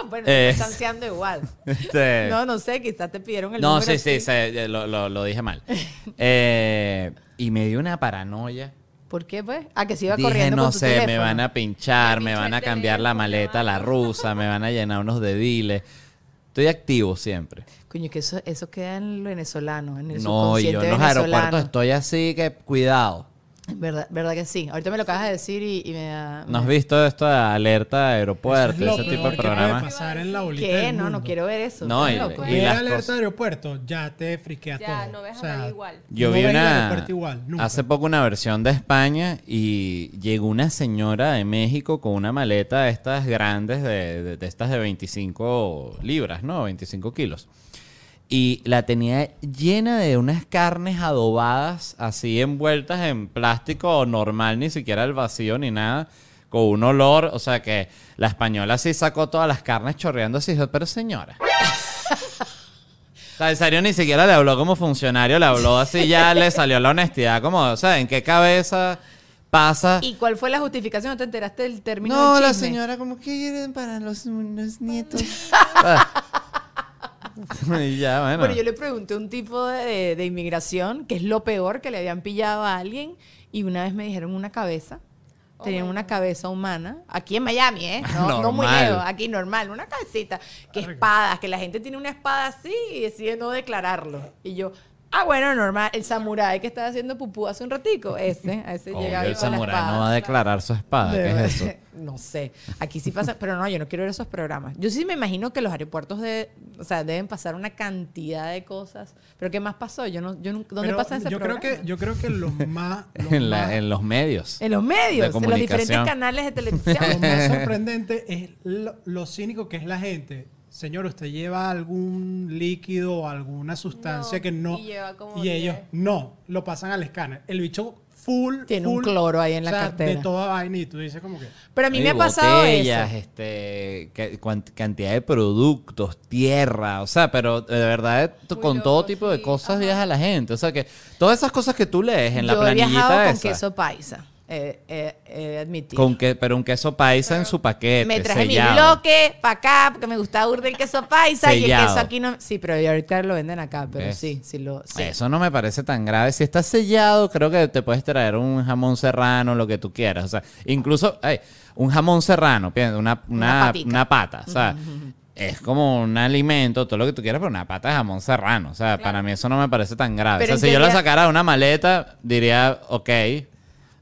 Speaker 2: [laughs]
Speaker 1: Bueno,
Speaker 2: Eh,
Speaker 1: te están chanceando igual. [laughs]
Speaker 2: Este,
Speaker 1: No, no sé, quizás te pidieron el
Speaker 2: No,
Speaker 1: número
Speaker 2: sí, sí,
Speaker 1: así.
Speaker 2: se- eh, lo, lo- lo dije mal. [laughs] Eh, y me dio una paranoia.
Speaker 1: ¿Por qué, pues? Ah, que se iba
Speaker 2: Dije,
Speaker 1: corriendo
Speaker 2: no
Speaker 1: con tu
Speaker 2: sé, me van a pinchar,
Speaker 6: Me
Speaker 2: van a
Speaker 6: el
Speaker 2: cambiar la maleta a la rusa, me van a llenar unos dediles. Estoy activo siempre.
Speaker 1: Coño, que eso, eso queda en lo venezolano, en el
Speaker 2: No, yo en los
Speaker 1: venezolano.
Speaker 2: aeropuertos estoy así que cuidado.
Speaker 1: Verdad, verdad que sí. Ahorita me lo acabas de decir y, y me da...
Speaker 2: ¿No has visto esto de alerta de aeropuerto,
Speaker 4: es lo
Speaker 2: ese tipo de programas?
Speaker 4: pasar en la bolita
Speaker 1: ¿Qué?
Speaker 4: del
Speaker 1: No, no
Speaker 4: mundo.
Speaker 1: quiero ver eso.
Speaker 2: No, y-
Speaker 1: loco,
Speaker 2: y las
Speaker 4: alerta de aeropuerto, ya te friquea
Speaker 6: Ya,
Speaker 4: todo.
Speaker 6: no ves
Speaker 4: O
Speaker 6: a
Speaker 4: sea,
Speaker 6: nadie igual.
Speaker 2: Yo
Speaker 4: no
Speaker 2: vi una
Speaker 4: aeropuerto igual, nunca.
Speaker 2: hace poco una versión de España y llegó una señora de México con una maleta de estas grandes, de, de- de estas de 25 libras, ¿no? 25 kilos. Y la tenía llena de unas carnes adobadas, así envueltas en plástico normal, ni siquiera el vacío ni nada, con un olor. O sea que la española así sacó todas las carnes chorreando así. dijo, Pero señora. O sea, ni siquiera le habló como funcionario, le habló así, ya le salió la honestidad, como, o sea, ¿en qué cabeza pasa?
Speaker 1: ¿Y cuál fue la justificación? ¿No te enteraste del término
Speaker 2: No,
Speaker 1: del
Speaker 2: la señora como que quieren para los, los nietos. [laughs] [laughs] Y ya, bueno.
Speaker 1: Bueno, yo le pregunté a un tipo de, de inmigración, que es lo peor, que le habían pillado a alguien, y una vez me dijeron una cabeza. Tenían una cabeza humana, aquí en Miami, ¿eh? No, no muy lejos, aquí normal, una cabecita, que espadas, que la gente tiene una espada así y decide no declararlo. Y yo, ah, bueno, normal, el samurái que estaba haciendo pupú hace un ratico, ese, a ese llegaba
Speaker 2: el samurái no va a declarar su espada, ¿qué es eso? [laughs]
Speaker 1: No sé. Aquí sí pasa, pero no, yo no quiero ver esos programas. Yo sí me imagino que los aeropuertos de, o sea, deben pasar una cantidad de cosas. Pero ¿qué más pasó? Yo no, yo nunca, ¿dónde
Speaker 4: Pero
Speaker 1: pasa ese
Speaker 4: yo creo que Yo creo que lo [laughs] más... Lo,
Speaker 2: En, la-
Speaker 4: más,
Speaker 2: en los medios.
Speaker 1: En los medios,
Speaker 2: de
Speaker 1: en los diferentes canales de [laughs]
Speaker 4: lo
Speaker 1: televisión.
Speaker 4: más sorprendente es lo, lo cínico que es la gente. Señor, usted lleva algún líquido o alguna sustancia
Speaker 6: No,
Speaker 4: que no...
Speaker 6: y lleva como
Speaker 4: y ellos
Speaker 6: 10.
Speaker 4: no, lo pasan al escáner. El bicho full...
Speaker 1: Tiene un
Speaker 4: full,
Speaker 1: cloro ahí en la
Speaker 4: o sea,
Speaker 1: cartera.
Speaker 4: De toda vaina y tú dices como que...
Speaker 1: Pero a mí me ha pasado
Speaker 2: botellas,
Speaker 1: eso.
Speaker 2: este, cantidad de productos, tierra, o sea, pero de verdad
Speaker 6: Muy
Speaker 2: con todo
Speaker 6: loco,
Speaker 2: tipo de
Speaker 6: sí,
Speaker 2: cosas
Speaker 6: ajá.
Speaker 2: viaja la gente, o sea que todas esas cosas que tú lees en la
Speaker 1: Yo he viajado
Speaker 2: planillita
Speaker 1: con
Speaker 2: esa,
Speaker 1: queso paisa. Eh, eh, eh, admitir.
Speaker 2: con que, pero un queso paisa en su paquete,
Speaker 1: me traje
Speaker 2: sellado.
Speaker 1: mi bloque para acá porque me gustaba burda el queso paisa y el queso aquí no. Sí, pero ahorita lo venden acá, pero
Speaker 2: ¿Ves?
Speaker 1: sí, sí lo. sí.
Speaker 2: Eso no me parece tan grave. Si está sellado, creo que te puedes traer un jamón serrano, lo que tú quieras. O sea, incluso ay, un jamón serrano, una,
Speaker 1: Una
Speaker 2: una, una pata. O sea, es como un alimento, todo lo que tú quieras, pero una pata de jamón serrano. O sea, para mí eso no me parece tan grave.
Speaker 1: Pero
Speaker 2: o sea, si yo la sacara de una maleta, diría, ok.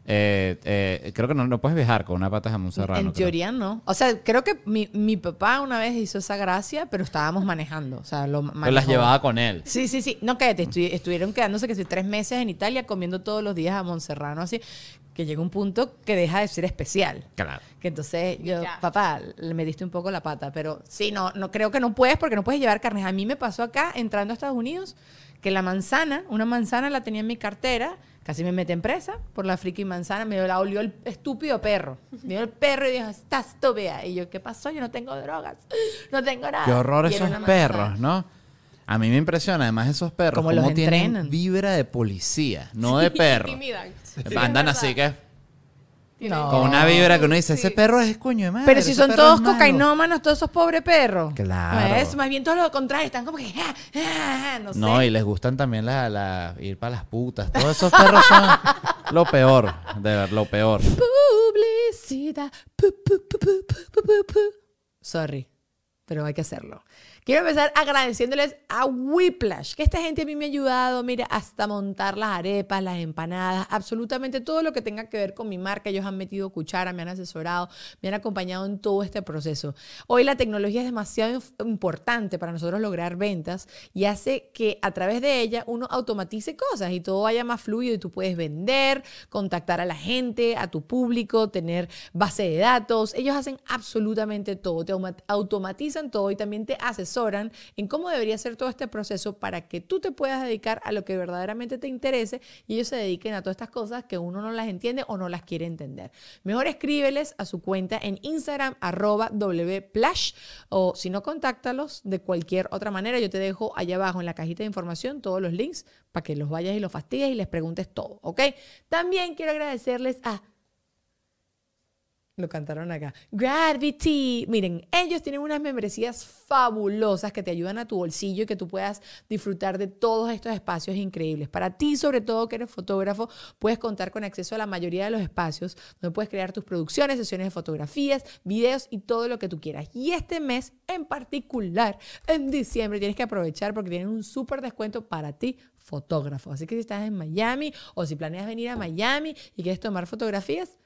Speaker 2: Eh, eh, creo que no, no puedes viajar con una pata de jamón serrano.
Speaker 1: en
Speaker 2: creo.
Speaker 1: teoría no. O sea, creo que mi, mi papá una vez hizo esa gracia, pero estábamos manejando. O sea, lo
Speaker 2: Pero las llevaba con él.
Speaker 1: Sí, sí, sí. No, cállate. estu- estuvieron quedándose que tres meses en Italia comiendo todos los días a Monserrano, así. Que llega un punto que deja de ser especial.
Speaker 2: Claro.
Speaker 1: Que entonces yo,
Speaker 3: Ya.
Speaker 1: papá, le metiste un poco la pata. Pero sí, no, no creo que no puedes porque no puedes llevar carnes. A mí me pasó acá, entrando a Estados Unidos, que la manzana, una manzana la tenía en mi cartera. Casi me mete en presa por la friki manzana. Me la olió el estúpido perro. Me dio el perro y dijo, estás estúpida. Y yo, ¿qué pasó? Yo no tengo drogas. No tengo nada.
Speaker 2: Qué horror esos perros. ¿no? A mí me impresiona, además, esos perros, como
Speaker 1: los
Speaker 2: tienen
Speaker 1: entrenan.
Speaker 2: vibra de policía, no de perro.
Speaker 3: Intimidan.
Speaker 2: Andan así que
Speaker 1: No.
Speaker 2: con una vibra que uno dice, ese perro es coño de madre.
Speaker 1: Pero si
Speaker 2: ese
Speaker 1: son
Speaker 2: perro
Speaker 1: todos
Speaker 2: es malo".
Speaker 1: cocainómanos, todos esos pobres perros.
Speaker 2: Claro.
Speaker 1: No es, más bien todo lo contrario, están como que, ah, ah, no sé.
Speaker 2: No, y les gustan también la, la- ir para las putas. Todos esos perros son lo peor, de ver, lo peor.
Speaker 1: Publicidad. Pu, pu, pu, pu, pu, pu, pu, pu. Sorry, pero hay que hacerlo. Quiero empezar agradeciéndoles a Whiplash, que esta gente a mí me ha ayudado, mira, hasta montar las arepas, las empanadas, absolutamente todo lo que tenga que ver con mi marca. Ellos han metido cuchara, me han asesorado, me han acompañado en todo este proceso. Hoy la tecnología es demasiado importante para nosotros lograr ventas y hace que a través de ella uno automatice cosas y todo vaya más fluido y tú puedes vender, contactar a la gente, a tu público, tener base de datos. Ellos hacen absolutamente todo, te automatizan todo y también te asesoran en cómo debería ser todo este proceso para que tú te puedas dedicar a lo que verdaderamente te interese y ellos se dediquen a todas estas cosas que uno no las entiende o no las quiere entender. Mejor escríbeles a su cuenta en Instagram, arroba wplash, o si no, contáctalos de cualquier otra manera. Yo te dejo allá abajo en la cajita de información todos los links para que los vayas y los fastidies y les preguntes todo, ¿ok? También quiero agradecerles a lo cantaron acá. Gravity. Miren, ellos tienen unas membresías fabulosas que te ayudan a tu bolsillo y que tú puedas disfrutar de todos estos espacios increíbles. Para ti, sobre todo que eres fotógrafo, puedes contar con acceso a la mayoría de los espacios donde puedes crear tus producciones, sesiones de fotografías, videos y todo lo que tú quieras. Y este mes en particular, en diciembre, tienes que aprovechar porque tienen un súper descuento para ti fotógrafo. Así que si estás en Miami o si planeas venir a Miami y quieres tomar fotografías,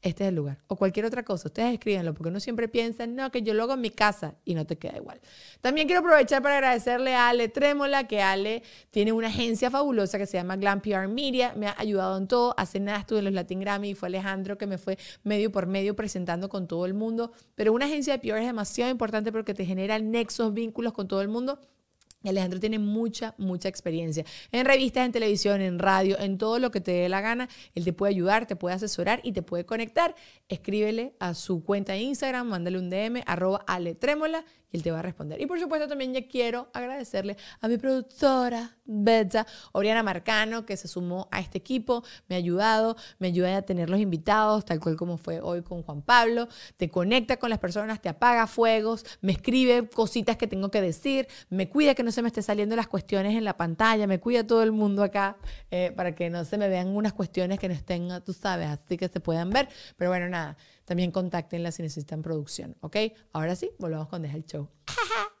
Speaker 1: este es el lugar. O cualquier otra cosa. Ustedes escríbanlo porque uno siempre piensa, no, que yo lo hago en mi casa y no te queda igual. También quiero aprovechar para agradecerle a Ale Trémola, que Ale tiene una agencia fabulosa que se llama Glam PR Media. Me ha ayudado en todo. Hace nada estuve en los Latin Grammy y fue Alejandro que me fue medio por medio presentando con todo el mundo. Pero una agencia de PR es demasiado importante porque te genera nexos, vínculos con todo el mundo. Alejandro tiene mucha, mucha experiencia en revistas, en televisión, en radio, en todo lo que te dé la gana. Él te puede ayudar, te puede asesorar y te puede conectar. Escríbele a su cuenta de Instagram, mándale un DM, arroba aletrémola y él te va a responder. Y por supuesto también ya quiero agradecerle a mi productora, Betsa, Oriana Marcano, que se sumó a este equipo, me ha ayudado, me ayuda a tener los invitados, tal cual como fue hoy con Juan Pablo, te conecta con las personas, te apaga fuegos, me escribe cositas que tengo que decir, me cuida que no se me esté saliendo las cuestiones en la pantalla, me cuida todo el mundo acá eh, para que no se me vean unas cuestiones que no estén, tú sabes, así que se puedan ver. Pero bueno, nada, también contáctenla si necesitan producción, ¿ok? Ahora sí, volvamos con Deja el Show. [laughs]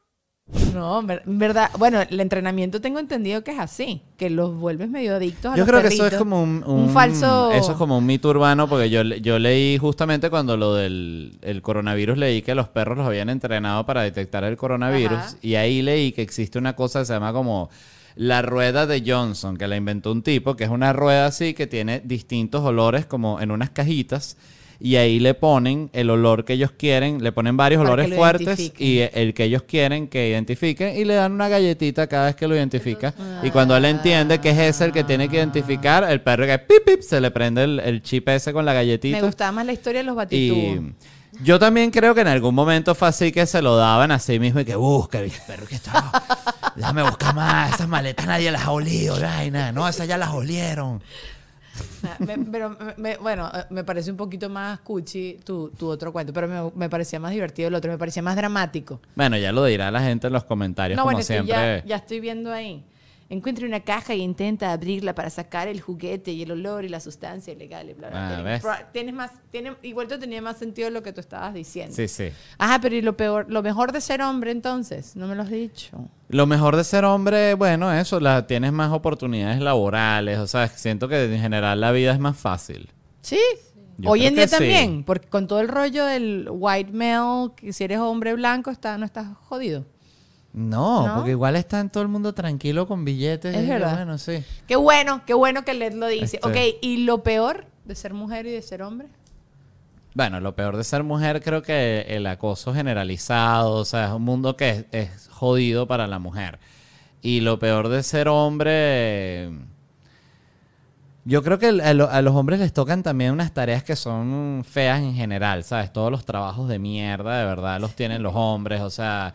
Speaker 1: No, en verdad, bueno, el entrenamiento tengo entendido que es así, que los vuelves medio adictos a
Speaker 2: Yo
Speaker 1: los
Speaker 2: creo que eso es como un,
Speaker 1: un falso-
Speaker 2: Eso es como un mito urbano porque yo, yo leí justamente cuando lo del el coronavirus, leí que los perros los habían entrenado para detectar el coronavirus
Speaker 1: Ajá.
Speaker 2: y ahí leí que existe una cosa que se llama como la rueda de Johnson, que la inventó un tipo, que es una rueda así que tiene distintos olores como en unas cajitas. Y ahí le ponen el olor que ellos quieren, le ponen varios
Speaker 1: Para
Speaker 2: olores
Speaker 1: lo
Speaker 2: fuertes y el que ellos quieren que identifiquen y le dan una galletita cada vez que lo identifica. Y cuando él entiende que es ese el que tiene que identificar, el perro que pip, pip, se le prende el, el chip ese con la
Speaker 1: Me
Speaker 2: galletita.
Speaker 1: gustaba más la historia de los batitubos.
Speaker 2: Yo también creo que en algún momento fue así que se lo daban a sí mismo y que busca, y, perro que está. Déjame buscar más, esas maletas nadie las ha olido, vaina. No, esas ya las olieron.
Speaker 1: Ah, me- pero, me- bueno, eh, me parece un poquito más cuchi tu, tu otro cuento, pero me, me parecía más divertido el otro, me parecía más dramático.
Speaker 2: Bueno, ya lo dirá la gente en los comentarios,
Speaker 1: No,
Speaker 2: como
Speaker 1: bueno,
Speaker 2: siempre.
Speaker 1: ya, ya estoy viendo ahí. Encuentre una caja y intenta abrirla para sacar el juguete y el olor y la sustancia ilegal. Y bla, bla,
Speaker 2: Ah,
Speaker 1: Tienes-
Speaker 2: ¿ves?
Speaker 1: pro- Tienes más, igual te tenía más sentido lo que tú estabas diciendo.
Speaker 2: Sí, sí.
Speaker 1: Ajá, pero ¿y lo peor, lo mejor de ser hombre entonces? No me lo has dicho.
Speaker 2: Lo mejor de ser hombre, bueno, eso, la, tienes más oportunidades laborales, o sea, siento que en general la vida es más fácil.
Speaker 1: Sí.
Speaker 2: Yo
Speaker 1: Hoy en día
Speaker 2: sí.
Speaker 1: también, porque con todo el rollo del white male, que si eres hombre blanco, está, no estás jodido.
Speaker 2: No,
Speaker 1: ¿No?
Speaker 2: porque igual está en todo el mundo tranquilo con billetes.
Speaker 1: Es
Speaker 2: y
Speaker 1: verdad.
Speaker 2: Bueno, sí.
Speaker 1: Qué bueno, qué bueno que Led lo dice.
Speaker 2: Este-
Speaker 1: Ok, ¿y lo peor de ser mujer y de ser hombre?
Speaker 2: Bueno, lo peor de ser mujer creo que el acoso generalizado, o sea, es un mundo que es, es jodido para la mujer. Y lo peor de ser hombre, yo creo que a, lo- a los hombres les tocan también unas tareas que son feas en general, ¿sabes? Todos los trabajos de mierda, de verdad, los tienen los hombres, o sea,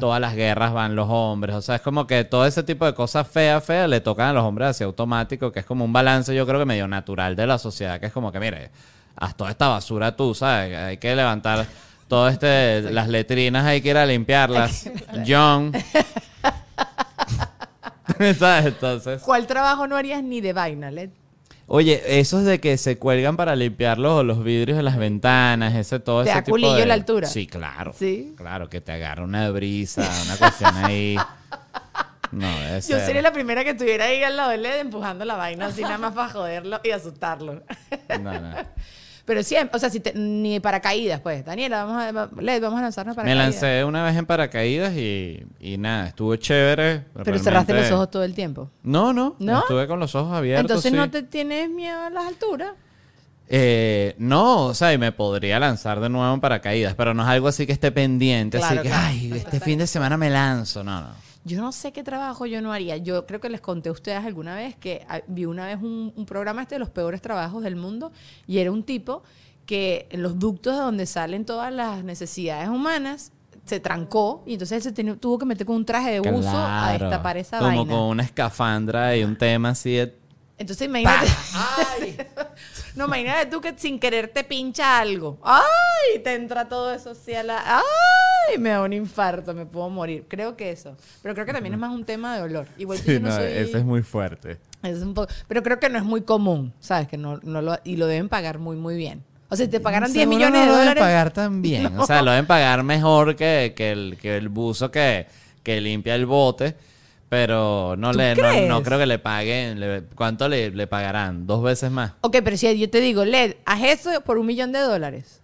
Speaker 2: todas las guerras van los hombres, o sea, es como que todo ese tipo de cosas feas, feas, le tocan a los hombres así automático, que es como un balance, yo creo que medio natural de la sociedad, que es como que, mire, haz toda esta basura tú, ¿sabes? Hay que levantar todo este, las letrinas hay que ir a limpiarlas. John. [laughs] [laughs] ¿Sabes? Entonces.
Speaker 1: ¿Cuál trabajo no harías ni de vaina, Led?
Speaker 2: Oye, esos de que se cuelgan para limpiar los, los vidrios de las ventanas, ese todo
Speaker 1: ¿Te
Speaker 2: ese
Speaker 1: da
Speaker 2: tipo
Speaker 1: culillo
Speaker 2: de...
Speaker 1: la altura?
Speaker 2: Sí, claro.
Speaker 1: Sí.
Speaker 2: Claro, que te agarra una brisa, una cuestión ahí. [laughs] No, debe
Speaker 1: Yo
Speaker 2: ser.
Speaker 1: sería la primera que estuviera ahí al lado de Led empujando la vaina así nada más para joderlo y asustarlo.
Speaker 2: No, no. [laughs]
Speaker 1: Pero siempre, o sea, si te- ni paracaídas, pues. Daniela, vamos a, Led, vamos a lanzarnos para
Speaker 2: Me lancé una vez en paracaídas y, y nada, estuvo chévere.
Speaker 1: Pero cerraste los ojos todo el tiempo.
Speaker 2: No, no,
Speaker 1: ¿No?
Speaker 2: Estuve con los ojos abiertos.
Speaker 1: Entonces
Speaker 2: sí.
Speaker 1: no te tienes miedo a las alturas.
Speaker 2: Eh, no, o sea, y me podría lanzar de nuevo en paracaídas, pero no es algo así que esté pendiente,
Speaker 1: Claro,
Speaker 2: así que,
Speaker 1: claro.
Speaker 2: ay, este fin de semana me lanzo. No, no.
Speaker 1: Yo no sé qué trabajo yo no haría. Yo creo que les conté a ustedes alguna vez que ah, vi una vez un, un programa este de los peores trabajos del mundo y era un tipo que en los ductos de donde salen todas las necesidades humanas se trancó y entonces él se tuvo que meter con un traje de buzo a destapar esa
Speaker 2: Como
Speaker 1: vaina.
Speaker 2: con una escafandra y un tema así de...
Speaker 1: Entonces imagínate. [laughs] no, imagínate tú que sin querer te pincha algo. ¡Ay! Te entra todo eso así a la. ¡Ay! Me da un infarto, me puedo morir. Creo que eso. Pero creo que también es más un tema de olor. Igual que
Speaker 2: Sí,
Speaker 1: yo no,
Speaker 2: no,
Speaker 1: soy.
Speaker 2: ese es muy fuerte.
Speaker 1: es un poco- pero creo que no es muy común, ¿sabes? Que no, no lo, y lo deben pagar muy, muy bien. O sea, si te pagaran 10
Speaker 2: Seguro
Speaker 1: millones de
Speaker 2: lo deben
Speaker 1: dólares.
Speaker 2: pagar tan bien. O sea, lo deben pagar mejor que, que el, que el buzo que, que limpia el bote. Pero no,
Speaker 1: ¿Tú
Speaker 2: le, no, no creo que le paguen. le- ¿Cuánto le, le pagarán? ¿Dos veces más?
Speaker 1: Ok, pero si yo te digo, Led, haz eso por un millón de dólares.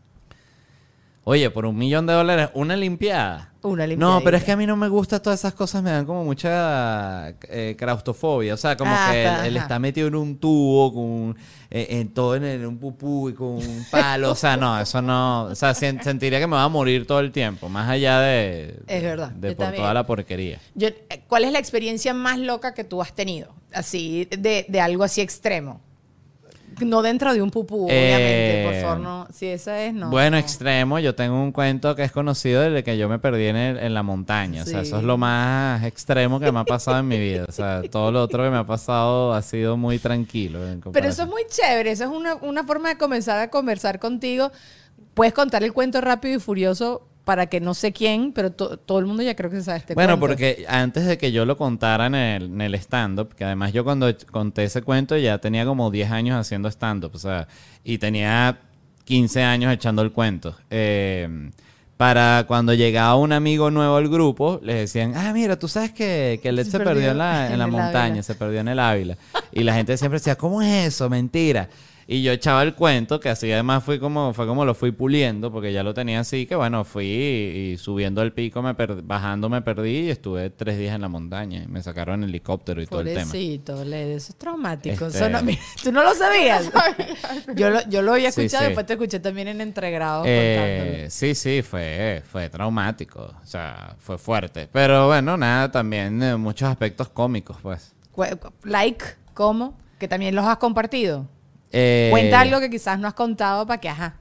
Speaker 2: Oye, por un millón de dólares, una limpiada.
Speaker 1: Una
Speaker 2: No,
Speaker 1: limpiadita.
Speaker 2: pero es que a mí no me gusta todas esas cosas, me dan como mucha eh, claustrofobia. O sea, como
Speaker 1: Ah,
Speaker 2: que él,
Speaker 1: ajá,
Speaker 2: él
Speaker 1: ajá.
Speaker 2: está metido en un tubo, con eh, en todo en, el- un pupú y con un palo. o sea, no, eso no. O sea, sen- sentiría que me va a morir todo el tiempo, más allá de.
Speaker 1: Es verdad,
Speaker 2: De por
Speaker 1: también.
Speaker 2: toda la porquería.
Speaker 1: Yo- eh, ¿Cuál es la experiencia más loca que tú has tenido? Así, de, de algo así extremo. No dentro de un pupú, obviamente. Por
Speaker 2: Eh,
Speaker 1: favor, no. Si esa es, no.
Speaker 2: bueno,
Speaker 1: no.
Speaker 2: extremo, yo tengo un cuento que es conocido desde que yo me perdí en, el- en la montaña. O sea, eso es lo más extremo que me ha pasado en mi vida. O sea, todo lo otro que me ha pasado ha sido muy tranquilo. en
Speaker 1: Pero eso es muy chévere. Eso es una, una forma de comenzar a conversar contigo. Puedes contar el cuento rápido y furioso para que no sé quién, pero to- todo el mundo ya creo que se sabe este
Speaker 2: Bueno,
Speaker 1: cuento.
Speaker 2: porque antes de que yo lo contara en el, en el stand-up, que además yo cuando conté ese cuento ya tenía como 10 años haciendo stand-up, o sea, y tenía 15 años echando el cuento. Eh, para cuando llegaba un amigo nuevo al grupo, les decían, ah, mira, tú sabes que, que Led
Speaker 1: Se
Speaker 2: se,
Speaker 1: perdió
Speaker 2: perdió [laughs] en la, en
Speaker 1: en
Speaker 2: la montaña,
Speaker 1: Ávila".
Speaker 2: se perdió en el Ávila. Y la gente siempre decía, ¿cómo es eso? Mentira. Y yo echaba el cuento, que así además fui como, fue como lo fui puliendo, porque ya lo tenía así, que bueno, fui y, y subiendo el pico, me per- bajando me perdí y estuve tres días en la montaña. Y me sacaron en helicóptero y todo el tema.
Speaker 1: Pobrecito, Led, eso es traumático.
Speaker 2: Este-
Speaker 1: Eso no- mira, [laughs] Tú no lo sabías. [laughs] yo, lo, yo lo había escuchado,
Speaker 2: sí.
Speaker 1: después te escuché también en Entregrados
Speaker 2: Eh,
Speaker 1: contándolo.
Speaker 2: sí, sí, fue, fue traumático, o sea, fue fuerte. Pero bueno, nada, también eh, muchos aspectos cómicos, pues.
Speaker 1: Like, ¿cómo? Que también los has compartido.
Speaker 2: Eh,
Speaker 1: Cuenta algo que quizás no has contado para que, ajá.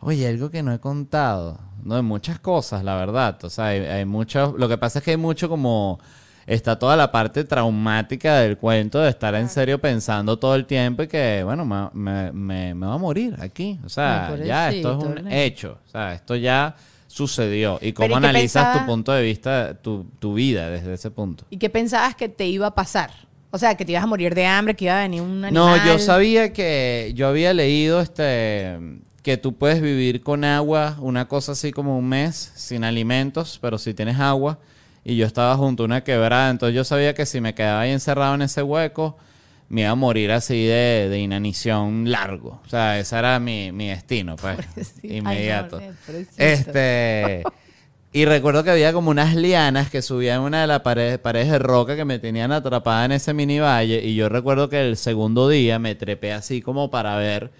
Speaker 2: Oye, algo que no he contado. No, hay muchas cosas, la verdad. O sea, hay, hay mucho. Lo que pasa es que hay mucho como. Está toda la parte traumática del cuento de estar en serio pensando todo el tiempo y que, bueno, me, me, me, me va a morir aquí. O sea,
Speaker 1: Ay,
Speaker 2: ya esto es un hecho. O sea, esto ya sucedió y cómo
Speaker 1: ¿y qué
Speaker 2: analizas
Speaker 1: pensaba?
Speaker 2: tu punto de vista, tu, tu vida desde ese punto.
Speaker 1: ¿Y qué pensabas que te iba a pasar? O sea, que te ibas a morir de hambre, que iba a venir un animal.
Speaker 2: No, yo sabía que yo había leído este que tú puedes vivir con agua, una cosa así como un mes sin alimentos, pero si tienes agua y yo estaba junto a una quebrada, entonces yo sabía que si me quedaba ahí encerrado en ese hueco me iba a morir así de, de inanición largo. O sea, ese era mi, mi destino, pues, [laughs]
Speaker 1: Pobrecito. Ay,
Speaker 2: inmediato.
Speaker 1: no,
Speaker 2: este y recuerdo que había como unas lianas que subían una de las paredes, paredes de roca que me tenían atrapada en ese mini valle. Y yo recuerdo que el segundo día me trepé así como para ver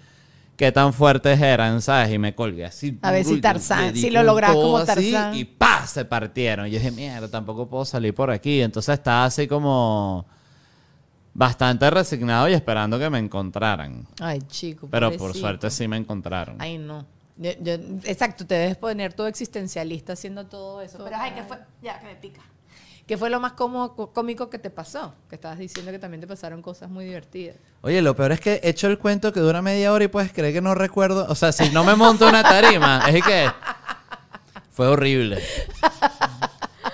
Speaker 2: qué tan fuertes eran, ¿sabes? Y me colgué así.
Speaker 1: A ver si Tarzán, si lo
Speaker 2: todo
Speaker 1: como
Speaker 2: así,
Speaker 1: Tarzán.
Speaker 2: Y ¡pa! Se partieron. Y yo dije, mierda, tampoco puedo salir por aquí. Entonces estaba así como bastante resignado y esperando que me encontraran.
Speaker 1: Ay, chico.
Speaker 2: Pero por suerte sí me encontraron.
Speaker 1: Ay, no. Yo- yo- exacto, te debes poner todo existencialista haciendo todo eso. Pero, ay, ¿qué fue? Ya, que me pica. ¿Qué fue lo más cómodo- cómico que te pasó? Que estabas diciendo que también te pasaron cosas muy divertidas.
Speaker 2: Oye, lo peor es que he hecho el cuento que dura media hora y puedes creer que no recuerdo. O sea, si no me monto una tarima, [laughs] es que fue horrible.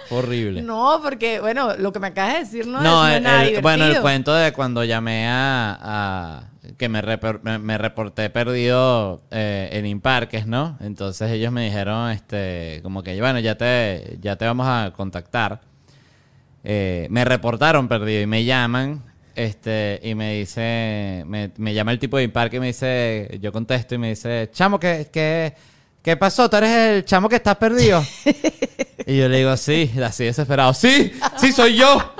Speaker 2: Fue horrible.
Speaker 1: No, porque, bueno, lo que me acabas de decir no,
Speaker 2: No,
Speaker 1: es, no es nada
Speaker 2: el- bueno, el cuento de cuando llamé a, a- que me, me, me reporté perdido eh, en Imparques, ¿no? Entonces ellos me dijeron, este, como que, bueno, ya te, ya te vamos a contactar. Eh, me reportaron perdido y me llaman, este, y me dice, me, me llama el tipo de Imparque y me dice, yo contesto y me dice, chamo, ¿qué, qué, qué pasó? ¿Tú eres el chamo que estás perdido? [laughs] Y yo le digo, sí, así desesperado, sí, sí soy yo.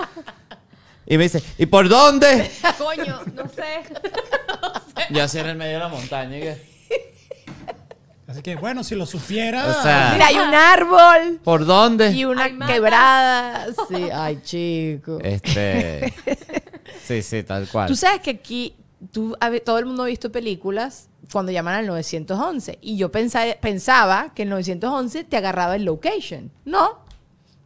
Speaker 2: Y me dice, ¿y por dónde? [laughs]
Speaker 3: Coño, no sé. [laughs]
Speaker 2: Yo así en el medio de la montaña. y
Speaker 4: Así que, bueno, si lo supiera.
Speaker 2: O sea,
Speaker 1: Mira, hay un árbol
Speaker 2: ¿por dónde?
Speaker 1: y una quebrada. Sí, ay, chico.
Speaker 2: Este, [laughs] sí, sí, tal cual.
Speaker 1: Tú sabes que aquí tú, todo el mundo ha visto películas cuando llaman al 911 y yo pensa- pensaba que el 911 te agarraba el location. No.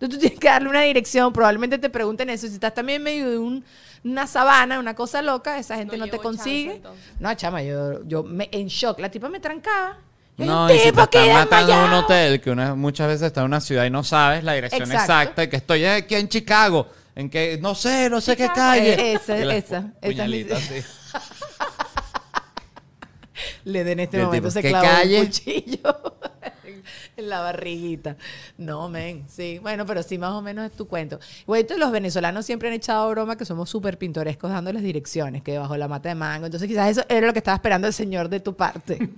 Speaker 1: Entonces tú tienes que darle una dirección, probablemente te pregunten eso. Si estás también en medio de un- una sabana, una cosa loca, esa gente no,
Speaker 3: No
Speaker 1: te
Speaker 3: chance,
Speaker 1: consigue. no, chama, yo, yo me, en shock. La tipa me trancaba. Yo,
Speaker 2: No,
Speaker 1: "Hay
Speaker 2: y si te están matando en un
Speaker 1: desmayado".
Speaker 2: hotel, que una, muchas veces está en una ciudad y no sabes la dirección
Speaker 1: Exacto.
Speaker 2: exacta, y que estoy aquí en Chicago, en que no sé, no sé qué calle.
Speaker 1: Eh, esa, [laughs]
Speaker 2: Y
Speaker 1: esa, esa es mi-
Speaker 2: puñalita así. [laughs]
Speaker 1: Le den en este momento
Speaker 2: tipo,
Speaker 1: se
Speaker 2: ¿qué
Speaker 1: clavó
Speaker 2: calle?
Speaker 1: un cuchillo [laughs] en la barriguita. No, men, sí. Bueno, pero sí, más o menos es tu cuento. Güey, entonces los venezolanos siempre han echado broma que somos súper pintorescos dándoles direcciones, que bajo la mata de mango. Entonces quizás eso era lo que estaba esperando el señor de tu parte.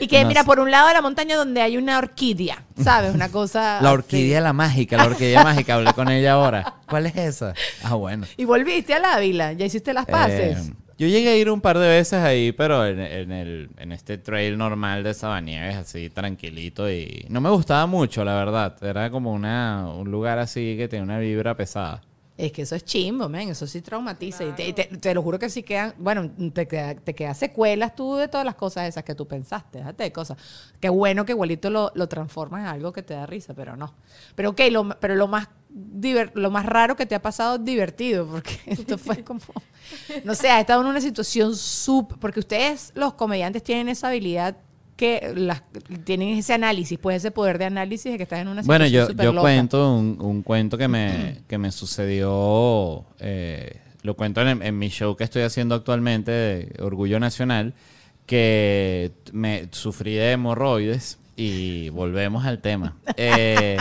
Speaker 1: Y que, [laughs]
Speaker 2: No
Speaker 1: mira, por un lado de la montaña donde hay una orquídea, ¿sabes? Una cosa...
Speaker 2: La
Speaker 1: así.
Speaker 2: orquídea la mágica, la orquídea [laughs] mágica, hablé con ella ahora. ¿Cuál es esa? Ah, bueno.
Speaker 1: Y volviste al Ávila, ya hiciste las paces.
Speaker 2: Eh, yo llegué a ir un par de veces ahí, pero en, en el, en este trail normal de Sabanieves, así tranquilito. Y no me gustaba mucho, la verdad. Era como una, un lugar así que tenía una vibra pesada.
Speaker 1: Es que eso es chimbo, men, eso sí traumatiza. Y te, y te- te lo juro que sí quedan, bueno, te queda, te quedan secuelas tú de todas las cosas esas que tú pensaste, déjate de cosas. Qué bueno que igualito lo, lo transformas en algo que te da risa, pero no. Pero ok, lo, pero lo más, lo más raro que te ha pasado es divertido, porque [laughs] esto fue [laughs] como, no sé, has estado en una situación súper, porque ustedes los comediantes tienen esa habilidad que las, tienen ese análisis, pues ese poder de análisis de que estás en una situación
Speaker 2: Bueno, yo, yo
Speaker 1: loca.
Speaker 2: cuento un, un cuento que me, [clears throat] que me sucedió, eh, lo cuento en, en mi show que estoy haciendo actualmente, de Orgullo Nacional, que me sufrí de hemorroides y volvemos al tema. [laughs] Eh,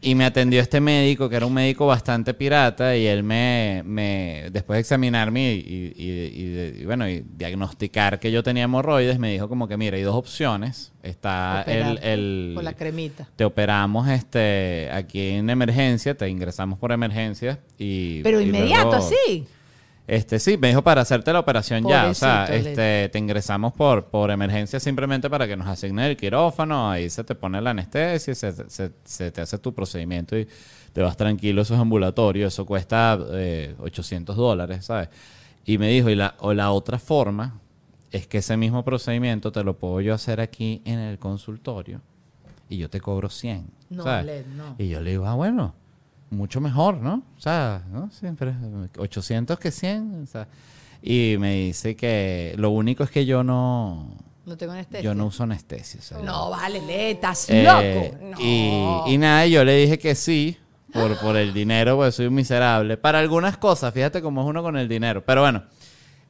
Speaker 2: y me atendió este médico, que era un médico bastante pirata, y él me, me después de examinarme y, y- y- bueno, y diagnosticar que yo tenía hemorroides, me dijo como que, mira, hay dos opciones. Está el,
Speaker 1: Operar
Speaker 2: el-
Speaker 1: Con la cremita.
Speaker 2: te operamos este aquí en emergencia, te ingresamos por emergencia y
Speaker 1: Pero inmediato,
Speaker 2: luego-
Speaker 1: así.
Speaker 2: Este sí, me dijo para hacerte la operación ya, o sea,
Speaker 1: Pobrecito,
Speaker 2: este te ingresamos por por emergencia simplemente para que nos asignen el quirófano, ahí se te pone la anestesia, se, se- se te hace tu procedimiento y te vas tranquilo, eso es ambulatorio, eso cuesta eh, 800 dólares, ¿sabes? Y me dijo, y la, o la otra forma es que ese mismo procedimiento te lo puedo yo hacer aquí en el consultorio y yo te cobro 100.
Speaker 1: No,
Speaker 2: ¿sabes?
Speaker 1: Led, no.
Speaker 2: Y yo le digo, ah, bueno, mucho mejor, ¿no? O sea, ¿no? Siempre 800 que 100. o sea. Y me dice que lo único es que yo no,
Speaker 1: No tengo anestesia.
Speaker 2: Yo no uso anestesia. o sea,
Speaker 1: No, vale, le, estás
Speaker 2: Eh,
Speaker 1: loco. No.
Speaker 2: y, y nada, yo le dije que sí por, por el dinero, porque soy un miserable. Para algunas cosas, fíjate cómo es uno con el dinero. Pero bueno,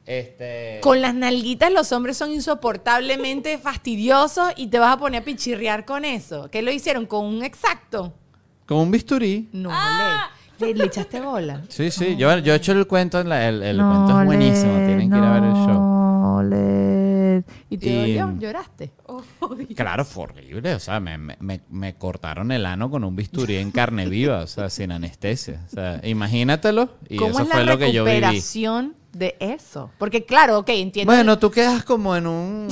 Speaker 2: este...
Speaker 1: Con las nalguitas los hombres son insoportablemente fastidiosos y te vas a poner a pichirrear con eso. ¿Qué lo hicieron? ¿Con un exacto?
Speaker 2: Con un bisturí.
Speaker 1: No, le, le, le echaste bola.
Speaker 2: Sí, sí. Yo, yo he hecho el cuento, en la- el, el cuento es buenísimo. Tienen que ir a ver el show.
Speaker 1: No, le. ¿Y te
Speaker 2: Y-
Speaker 1: dolió? ¿Lloraste?
Speaker 2: Claro, fue horrible. O sea, me, me- me- cortaron el ano con un bisturí en carne viva, o sea, sin anestesia. O sea, imagínatelo. Y
Speaker 1: ¿Cómo
Speaker 2: eso
Speaker 1: es
Speaker 2: fue lo que yo viví.
Speaker 1: recuperación de eso? Porque claro, ok, entiendo.
Speaker 2: Bueno, tú quedas como en un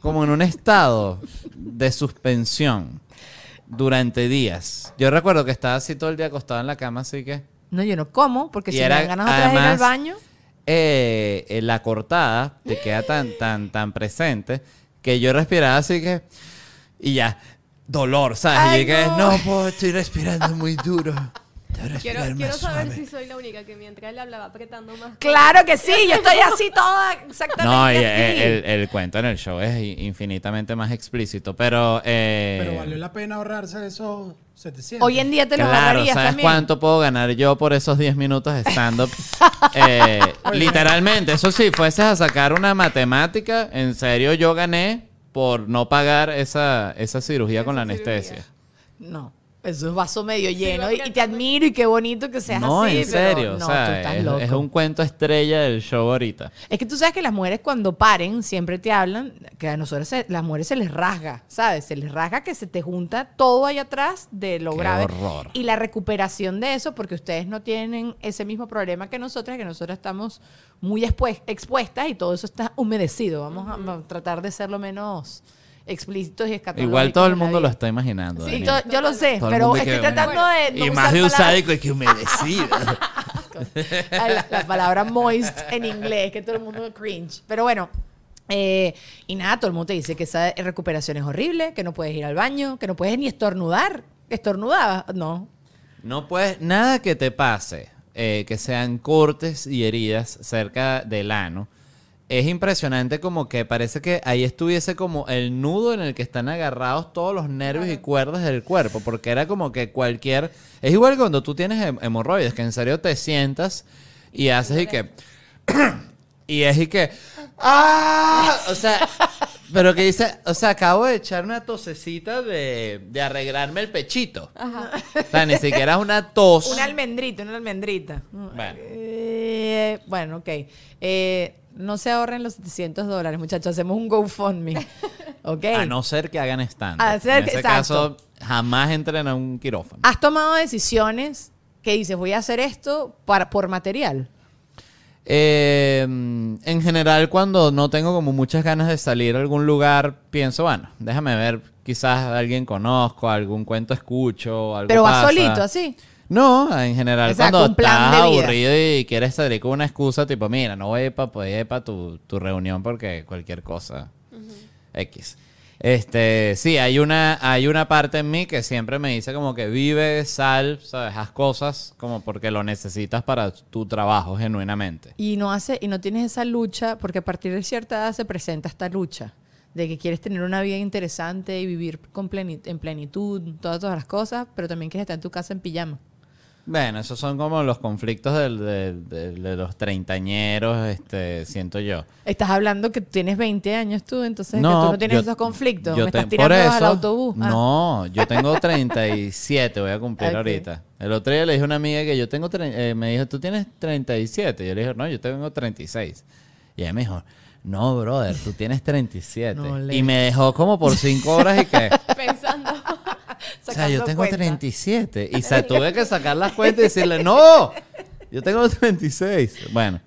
Speaker 2: como en un estado de suspensión durante días. Yo recuerdo que estaba así todo el día acostado en la cama, así que
Speaker 1: No, yo no como, porque
Speaker 2: Y
Speaker 1: si me
Speaker 2: era-
Speaker 1: dan ganas otra vez de ir al
Speaker 2: además-
Speaker 1: baño.
Speaker 2: eh, eh, la cortada te queda tan tan tan presente que yo respiraba así que y ya dolor, ¿sabes?
Speaker 1: Ay,
Speaker 2: y que
Speaker 1: no.
Speaker 2: no, puedo, estoy respirando muy duro. [laughs]
Speaker 7: Quiero, saber
Speaker 2: suave.
Speaker 7: si soy la única que mientras él hablaba apretando más.
Speaker 1: Claro que sí, yo estoy así toda exactamente
Speaker 2: No, y
Speaker 1: así.
Speaker 2: el, el- el cuento en el show es i- infinitamente más explícito, pero... eh,
Speaker 4: Pero valió la pena ahorrarse esos 700.
Speaker 1: Hoy en día te lo
Speaker 2: Claro, ¿sabes
Speaker 1: también.
Speaker 2: cuánto puedo ganar yo por esos 10 minutos de stand-up? [laughs] Eh, literalmente, eso sí, fueses a sacar una matemática, en serio yo gané por no pagar esa, esa cirugía con la anestesia.
Speaker 1: No, eso es vaso medio lleno. y, te admiro y qué bonito que seas
Speaker 2: No,
Speaker 1: así.
Speaker 2: en
Speaker 1: pero
Speaker 2: serio,
Speaker 1: no,
Speaker 2: o
Speaker 1: tú estás
Speaker 2: es,
Speaker 1: loco.
Speaker 2: es un cuento estrella del show ahorita.
Speaker 1: Es que tú sabes que las mujeres cuando paren siempre te hablan que a nosotros se- las mujeres se les rasga, ¿sabes? Se les rasga que se te junta todo allá atrás de lo
Speaker 2: Qué
Speaker 1: grave.
Speaker 2: horror.
Speaker 1: Y la recuperación de eso, porque ustedes no tienen ese mismo problema que nosotras, que nosotros estamos muy expues- expuestas y todo eso está humedecido. Vamos a, a tratar de ser lo menos explícitos y escatológicos.
Speaker 2: Igual todo el mundo lo está imaginando.
Speaker 1: Sí,
Speaker 2: Daniel.
Speaker 1: yo lo sé,
Speaker 2: Todo
Speaker 1: pero estoy
Speaker 2: que-
Speaker 1: tratando de. no
Speaker 2: y
Speaker 1: usar
Speaker 2: más de
Speaker 1: palabras-
Speaker 2: usádico que humedecido. [laughs]
Speaker 1: la, la palabra moist en inglés, que todo el mundo cringe. Pero bueno, eh, y nada, todo el mundo te dice que esa recuperación es horrible, que no puedes ir al baño, que no puedes ni estornudar. ¿Estornudabas? No.
Speaker 2: No puedes, nada que te pase, eh, que sean cortes y heridas cerca del ano. Es impresionante como que parece que ahí estuviese como el nudo en el que están agarrados todos los nervios y cuerdas del cuerpo, porque era como que cualquier... Es igual cuando tú tienes hem- hemorroides, que en serio te sientas y haces y que... [clears throat] y es y que... ¡Ah! O sea, pero que dice, o sea, acabo de echar una tosecita de, de arreglarme el pechito. O sea, ni siquiera es una tos.
Speaker 1: Una almendrita, una almendrita.
Speaker 2: Bueno.
Speaker 1: Eh, bueno, ok. Eh, no se ahorren los 700 dólares, muchachos. Hacemos un GoFundMe. Ok.
Speaker 2: A no ser que hagan stand.
Speaker 1: A ser
Speaker 2: en
Speaker 1: que-
Speaker 2: ese
Speaker 1: exacto.
Speaker 2: caso, jamás entren a un quirófano.
Speaker 1: ¿Has tomado decisiones que dices, voy a hacer esto para, por material?
Speaker 2: Eh, en general, cuando no tengo como muchas ganas de salir a algún lugar, pienso, bueno, déjame ver, quizás a alguien conozco, algún cuento escucho, algo
Speaker 1: Pero vas
Speaker 2: pasa.
Speaker 1: solito, así.
Speaker 2: No, en general,
Speaker 1: Exacto,
Speaker 2: cuando
Speaker 1: un plan
Speaker 2: estás
Speaker 1: de vida.
Speaker 2: aburrido y quieres salir con una excusa, tipo, mira, no voy a ir para tu, tu reunión porque cualquier cosa. X. Este, sí, hay una, hay una parte en mí que siempre me dice como que vive, sal, sabes, cosas como porque lo necesitas para tu trabajo genuinamente.
Speaker 1: Y no hace, y no tienes esa lucha, porque a partir de cierta edad se presenta esta lucha de que quieres tener una vida interesante y vivir con pleni- en plenitud, todas, todas las cosas, pero también quieres estar en tu casa en pijama.
Speaker 2: Bueno, esos son como los conflictos del- del- del- de los treintañeros, este, siento yo.
Speaker 1: Estás hablando que tienes 20 años tú, entonces que tú no tienes
Speaker 2: yo-
Speaker 1: esos conflictos.
Speaker 2: yo
Speaker 1: Me
Speaker 2: te-
Speaker 1: estás tirando
Speaker 2: por
Speaker 1: al
Speaker 2: eso-
Speaker 1: autobús. Ah.
Speaker 2: No, yo tengo 37, voy a cumplir ahorita. El otro día le dije a una amiga que yo tengo, eh, me dijo, ¿tú tienes 37? Yo le dije, no, yo tengo 36. Y ella me dijo, no, brother, tú tienes 37.
Speaker 1: No,
Speaker 2: y me dejó como por 5 horas y que, [laughs]
Speaker 7: Pensando. [laughs]
Speaker 2: o sea, yo tengo
Speaker 1: cuenta.
Speaker 2: 37. Y se [laughs] tuve que sacar las cuentas y decirle, no, yo tengo 36. Bueno.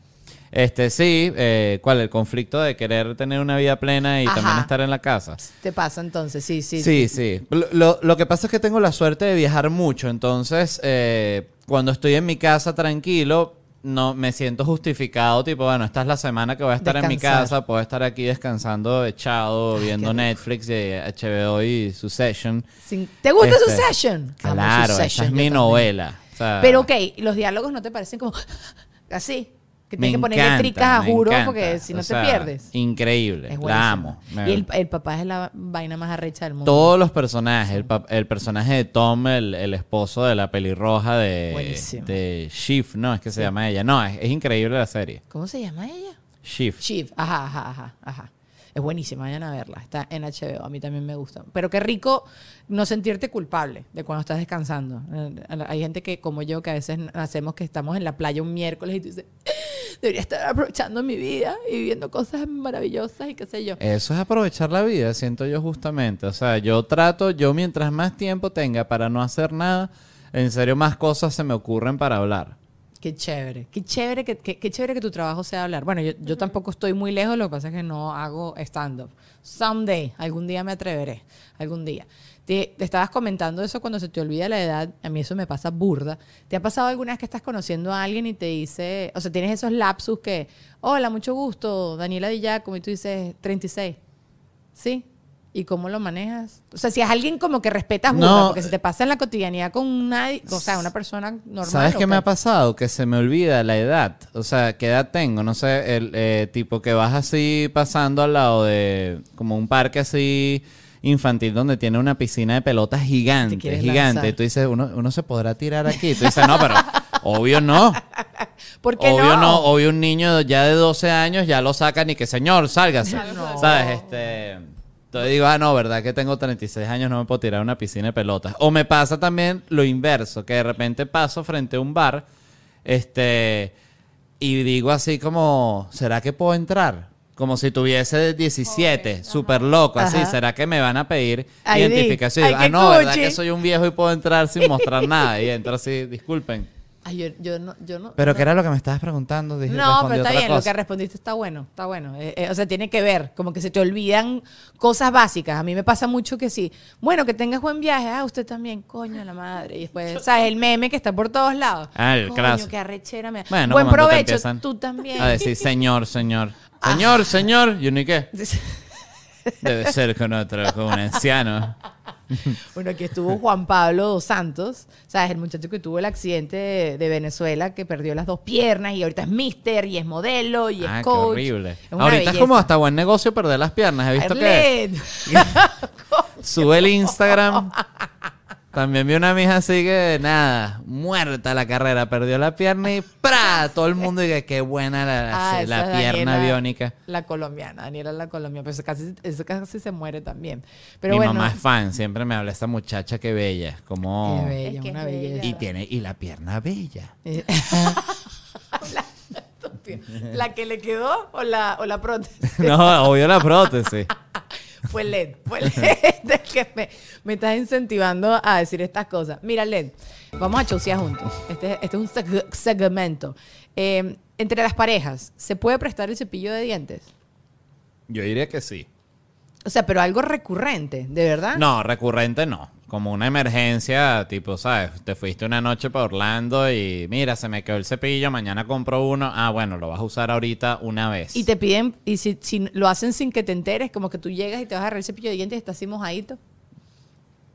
Speaker 2: Este sí, eh, ¿cuál? El conflicto de querer tener una vida plena y
Speaker 1: Ajá.
Speaker 2: también estar en la casa.
Speaker 1: Te pasa entonces, sí, sí.
Speaker 2: Sí, sí. Lo, lo- lo que pasa es que tengo la suerte de viajar mucho, entonces eh, cuando estoy en mi casa tranquilo, no me siento justificado, tipo, bueno, esta es la semana que voy a estar en mi casa, puedo estar aquí descansando, echado, viendo Netflix, y HBO y Succession.
Speaker 1: Sin- ¿Te gusta
Speaker 2: Este,
Speaker 1: Succession?
Speaker 2: Claro,
Speaker 1: Succession,
Speaker 2: esa es mi
Speaker 1: también.
Speaker 2: novela. O sea,
Speaker 1: Pero ok, los diálogos no te parecen como [gasps] así, tienes que poner
Speaker 2: encanta,
Speaker 1: eléctricas a juro
Speaker 2: encanta.
Speaker 1: porque si no
Speaker 2: O
Speaker 1: te
Speaker 2: sea,
Speaker 1: pierdes.
Speaker 2: Increíble.
Speaker 1: Es
Speaker 2: la amo.
Speaker 1: Y el, el papá es la vaina más arrecha del mundo.
Speaker 2: Todos los personajes, el, el personaje de Tom, el, el esposo de la pelirroja de,
Speaker 1: Buenísimo.
Speaker 2: de Shiv, ¿no? Es que se llama ella. No, es, es increíble la serie.
Speaker 1: ¿Cómo se llama ella?
Speaker 2: Shiv.
Speaker 1: Shiv. Ajá, ajá, ajá, ajá. Es buenísima, vayan a verla. Está en HBO, a mí también me gusta. Pero qué rico no sentirte culpable de cuando estás descansando. Eh, Hay gente que, como yo, que a veces hacemos que estamos en la playa un miércoles y tú dices, debería estar aprovechando mi vida y viviendo cosas maravillosas y qué sé yo.
Speaker 2: Eso es aprovechar la vida, siento yo justamente. O sea, yo trato, yo mientras más tiempo tenga para no hacer nada, en serio más cosas se me ocurren para hablar.
Speaker 1: Qué chévere, qué chévere que, qué, qué chévere que tu trabajo sea hablar. Bueno, yo, yo tampoco estoy muy lejos, lo que pasa es que no hago stand-up. Someday, algún día me atreveré, algún día. Te, te estabas comentando eso cuando se te olvida la edad, a mí eso me pasa burda. ¿Te ha pasado alguna vez que estás conociendo a alguien y te dice, o sea, tienes esos lapsus que, hola, mucho gusto, Daniela Di Giacomo, y tú dices 36? ¿Sí? ¿Y cómo lo manejas? O sea, si es alguien como que respetas burda,
Speaker 2: No.
Speaker 1: porque si te pasa en la cotidianidad con una, o sea, una persona normal.
Speaker 2: ¿Sabes qué
Speaker 1: ¿o
Speaker 2: me ha pasado? Que se me olvida la edad. O sea, ¿qué edad tengo? No sé, el eh, tipo que vas así pasando al lado de como un parque así infantil donde tiene una piscina de pelotas gigante, gigante.
Speaker 1: lanzar.
Speaker 2: Y tú dices, uno, uno se podrá tirar aquí. Tú dices, no, pero obvio no. [laughs]
Speaker 1: ¿Por qué
Speaker 2: Obvio
Speaker 1: no?
Speaker 2: no, obvio un niño ya de 12 años ya lo sacan y que señor, sálgase. [laughs]
Speaker 1: No.
Speaker 2: ¿Sabes? Este, entonces digo, ah, no, verdad que tengo 36 años, no me puedo tirar a una piscina de pelotas. O me pasa también lo inverso, que de repente paso frente a un bar, este, y digo así como, ¿será que puedo entrar? Como si tuviese 17, súper loco, así. ¿Será que me van a pedir
Speaker 1: ID?
Speaker 2: identificación?
Speaker 1: Ay,
Speaker 2: ah, no, ¿verdad que soy un viejo y puedo entrar sin mostrar [laughs] nada? Y entro así, disculpen.
Speaker 1: Ay, yo, yo no, yo no.
Speaker 2: ¿Pero
Speaker 1: no.
Speaker 2: qué era lo que me estabas preguntando? Dije,
Speaker 1: No, pero está bien, lo que respondiste está bueno, está bueno. Eh, eh, o sea, tiene que ver, como que se te olvidan cosas básicas. A mí me pasa mucho que sí. Bueno, que tengas buen viaje. Ah, usted también, coño, la madre. Y después, ¿sabes? El meme que está por todos lados.
Speaker 2: Ah, el
Speaker 1: coño,
Speaker 2: clásico.
Speaker 1: qué arrechera me.
Speaker 2: Bueno,
Speaker 1: Buen provecho, tú también.
Speaker 2: A decir, señor, señor. Señor, señor. ¿Y uno y qué? [laughs] Debe ser con otro, con un anciano.
Speaker 1: Bueno, aquí estuvo Juan Pablo dos Santos, ¿sabes? El muchacho que tuvo el accidente de, de Venezuela, que perdió las dos piernas y ahorita es mister y es modelo y
Speaker 2: Ah,
Speaker 1: es
Speaker 2: qué
Speaker 1: coach.
Speaker 2: horrible.
Speaker 1: Es
Speaker 2: Ahorita es como hasta buen negocio perder las piernas. He visto que
Speaker 1: Arlet. [laughs]
Speaker 2: sube el Instagram. [laughs] También vi una mija así que, nada, muerta la carrera. Perdió la pierna y ¡pra! Todo el mundo dice qué buena la,
Speaker 1: Ah,
Speaker 2: la pierna
Speaker 1: Daniela,
Speaker 2: biónica.
Speaker 1: La colombiana, Daniela la colombiana. Pero eso casi, eso casi se muere también. Pero
Speaker 2: Mi
Speaker 1: bueno,
Speaker 2: mamá es fan. Siempre me habla esta muchacha que bella. Como...
Speaker 1: es bella,
Speaker 7: Es que
Speaker 1: una
Speaker 7: es bella.
Speaker 1: belleza.
Speaker 2: Y tiene, y la pierna bella. [laughs]
Speaker 1: ¿La que le quedó o la, o la prótesis? [laughs]
Speaker 2: No, obvio la prótesis. [laughs]
Speaker 1: Fue LED, fue LED [laughs] es que me, me estás incentivando a decir estas cosas. Mira, LED, vamos a chaucear juntos. Este, este es un seg- segmento. Eh, entre las parejas, ¿se puede prestar el cepillo de dientes?
Speaker 2: Yo diría que sí.
Speaker 1: O sea, pero algo recurrente, ¿de verdad?
Speaker 2: No, recurrente no. Como una emergencia, tipo, ¿sabes? Te fuiste una noche para Orlando y mira, se me quedó el cepillo, mañana compro uno. Ah, bueno, lo vas a usar ahorita una vez.
Speaker 1: Y te piden, y si, si lo hacen sin que te enteres, como que tú llegas y te vas a agarrar el cepillo de dientes y estás así mojadito.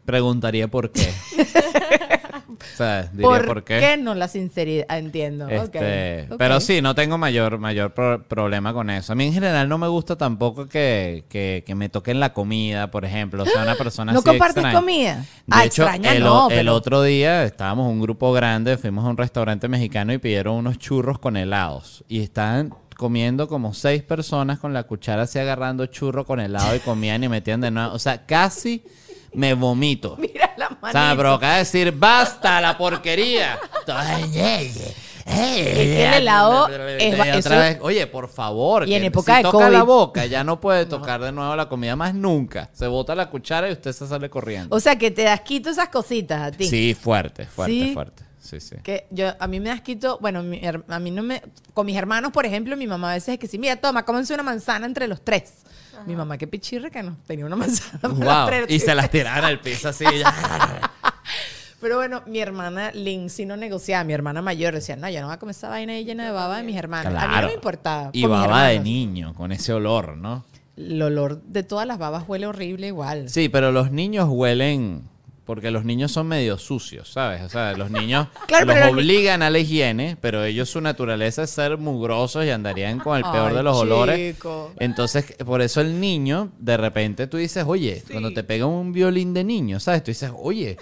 Speaker 2: Preguntaría por qué. [laughs] o sea, diría por, qué.
Speaker 1: No la sinceridad, Ah, entiendo.
Speaker 2: Este. Pero sí, no tengo mayor, mayor pro- problema con eso. A mí en general no me gusta tampoco que, que, que me toquen la comida, por ejemplo. O sea, una [gasps] persona
Speaker 1: ¿No
Speaker 2: así
Speaker 1: compartes
Speaker 2: extraña.
Speaker 1: comida?
Speaker 2: De
Speaker 1: Ah,
Speaker 2: hecho,
Speaker 1: extraña
Speaker 2: el,
Speaker 1: no,
Speaker 2: el otro día estábamos un grupo grande, fuimos a un restaurante mexicano y pidieron unos churros con helados. Y estaban comiendo como seis personas con la cuchara así agarrando churro con helado y comían y metían de nuevo. O sea, casi me vomito. [laughs]
Speaker 1: Mira la
Speaker 2: O sea, me provoca decir, basta la porquería. es
Speaker 1: que el helado es ba- eso-
Speaker 2: oye, por favor.
Speaker 1: Y en
Speaker 2: que
Speaker 1: época
Speaker 2: si
Speaker 1: de
Speaker 2: toca la
Speaker 1: COVID.
Speaker 2: boca, ya no puede tocar de nuevo la comida más nunca. Se bota la cuchara y usted se sale corriendo.
Speaker 1: O sea, que te das quito esas cositas a ti.
Speaker 2: Sí, fuerte, fuerte,
Speaker 1: Sí.
Speaker 2: fuerte. Sí, sí.
Speaker 1: Que yo, a mí me das quito, bueno, mi a mí no me, con mis hermanos, por ejemplo, mi mamá a veces es que sí, mira, toma, cómense una manzana entre los tres. Mi mamá, qué pichirre que no, tenía una manzana para los
Speaker 2: Wow.
Speaker 1: tres.
Speaker 2: Y se las tiraron al piso así. ya. [laughs]
Speaker 1: Pero bueno, mi hermana Lindsay no negociaba, mi hermana mayor decía, no, yo no voy a comer esa vaina ahí llena de baba de mis hermanos. A mí no
Speaker 2: Claro.
Speaker 1: me importaba.
Speaker 2: Y baba de niño, con ese olor, ¿no?
Speaker 1: El olor de todas las babas huele horrible igual.
Speaker 2: Sí, pero los niños huelen porque los niños son medio sucios, ¿sabes? O sea, los niños [laughs]
Speaker 1: Claro,
Speaker 2: los
Speaker 1: pero
Speaker 2: obligan a la higiene, pero ellos su naturaleza es ser mugrosos y andarían con el peor
Speaker 1: Ay,
Speaker 2: de los olores. Entonces, por eso el niño, de repente tú dices, oye, cuando te pega un violín de niño, ¿sabes? Tú dices, oye,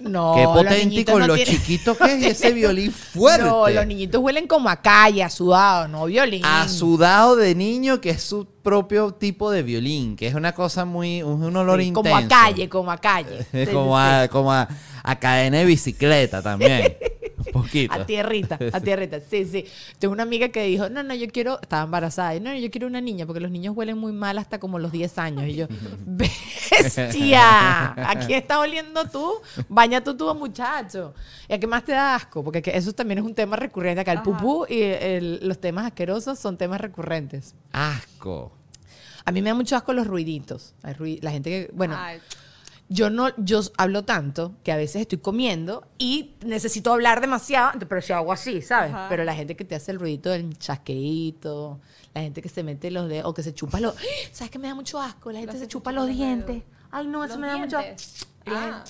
Speaker 1: No,
Speaker 2: qué
Speaker 1: los
Speaker 2: potente con
Speaker 1: no
Speaker 2: lo
Speaker 1: tienen-
Speaker 2: chiquito que es [laughs] ese violín fuerte.
Speaker 1: No, los niñitos huelen como a calle, a sudado, no violín.
Speaker 2: a sudado de niño, que es su propio tipo de violín, que es una cosa muy, un, olor
Speaker 1: Sí,
Speaker 2: intenso.
Speaker 1: como a calle, como a calle. [laughs]
Speaker 2: Como a, como a, a cadena de bicicleta también. [laughs] [laughs] Poquito.
Speaker 1: A tierrita, a [laughs] tierrita, sí, sí. Tengo una amiga que dijo, no, no, yo quiero, estaba embarazada, y, no, no, yo quiero una niña, porque los niños huelen muy mal hasta como los 10 años. Y yo, [laughs] bestia, ¿a quién estás oliendo tú? Baña tú tu muchacho. ¿Y a qué más te da asco? Porque que eso también es un tema recurrente acá. El pupú y el- los temas asquerosos son temas recurrentes.
Speaker 2: Asco.
Speaker 1: A mí me da mucho asco los ruiditos. La gente que, bueno,
Speaker 7: Ay,
Speaker 1: yo no, yo hablo tanto que a veces estoy comiendo y necesito hablar demasiado, pero yo hago así, ¿sabes?
Speaker 7: Ajá.
Speaker 1: Pero la gente que te hace el ruidito del chasqueíto, la gente que se mete los dedos o que se chupa los, ¿sabes qué me da mucho asco? La gente
Speaker 7: Los
Speaker 1: se
Speaker 7: que se
Speaker 1: chupa los
Speaker 7: los
Speaker 1: dientes.
Speaker 7: dedos.
Speaker 1: Ay, no, eso
Speaker 7: los
Speaker 1: me da mucho asco.
Speaker 7: Ah,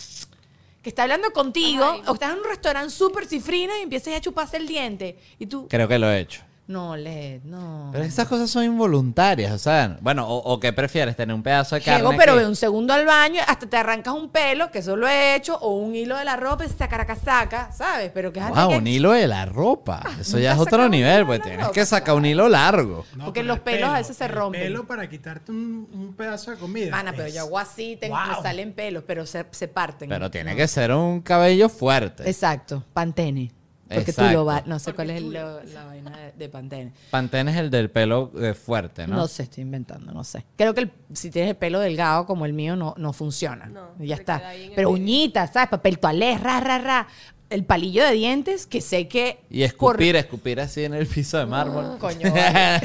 Speaker 1: Que está hablando contigo,
Speaker 7: Ay.
Speaker 1: o estás en un restaurante súper cifrino y empiezas a chuparse el diente. Y tú,
Speaker 2: Creo que lo he hecho.
Speaker 1: No, Led, no.
Speaker 2: Pero esas cosas son involuntarias, o sea, bueno, o, o qué prefieres, tener un pedazo de carne.
Speaker 1: Llego, pero
Speaker 2: que-
Speaker 1: ve un segundo al baño, hasta te arrancas un pelo, que eso lo he hecho, o un hilo de la ropa y saca, saca, ¿sabes? Pero que es
Speaker 2: Wow,
Speaker 1: que-
Speaker 2: un hilo de la ropa. Eso
Speaker 1: nunca
Speaker 2: ya es otro nivel, pues tienes
Speaker 1: ropa,
Speaker 2: que sacar un hilo largo.
Speaker 4: No,
Speaker 1: Porque los
Speaker 4: el
Speaker 1: pelos a veces se
Speaker 4: el
Speaker 1: rompen.
Speaker 4: pelo para quitarte un, un pedazo de comida.
Speaker 1: Mana, pero yo hago así, tengo, me salen pelos, pero se, se parten.
Speaker 2: Pero tiene
Speaker 1: No.
Speaker 2: que ser un cabello fuerte.
Speaker 1: Exacto, Pantene. Porque tú
Speaker 2: Exacto.
Speaker 1: lo vas, no sé cuál es lo- la vaina de, de Pantene.
Speaker 2: Pantene es el del pelo eh, fuerte, ¿no?
Speaker 1: ¿no? sé, estoy inventando, no sé. Creo que el- si tienes el pelo delgado como el mío, no, no funciona.
Speaker 7: No,
Speaker 1: Y ya está. Pero uñitas, ¿sabes? Papel toalé, ra, ra, ra. El palillo de dientes, que sé que.
Speaker 2: Y escupir, escupir así en el piso de mármol.
Speaker 1: Coño, [laughs] vale.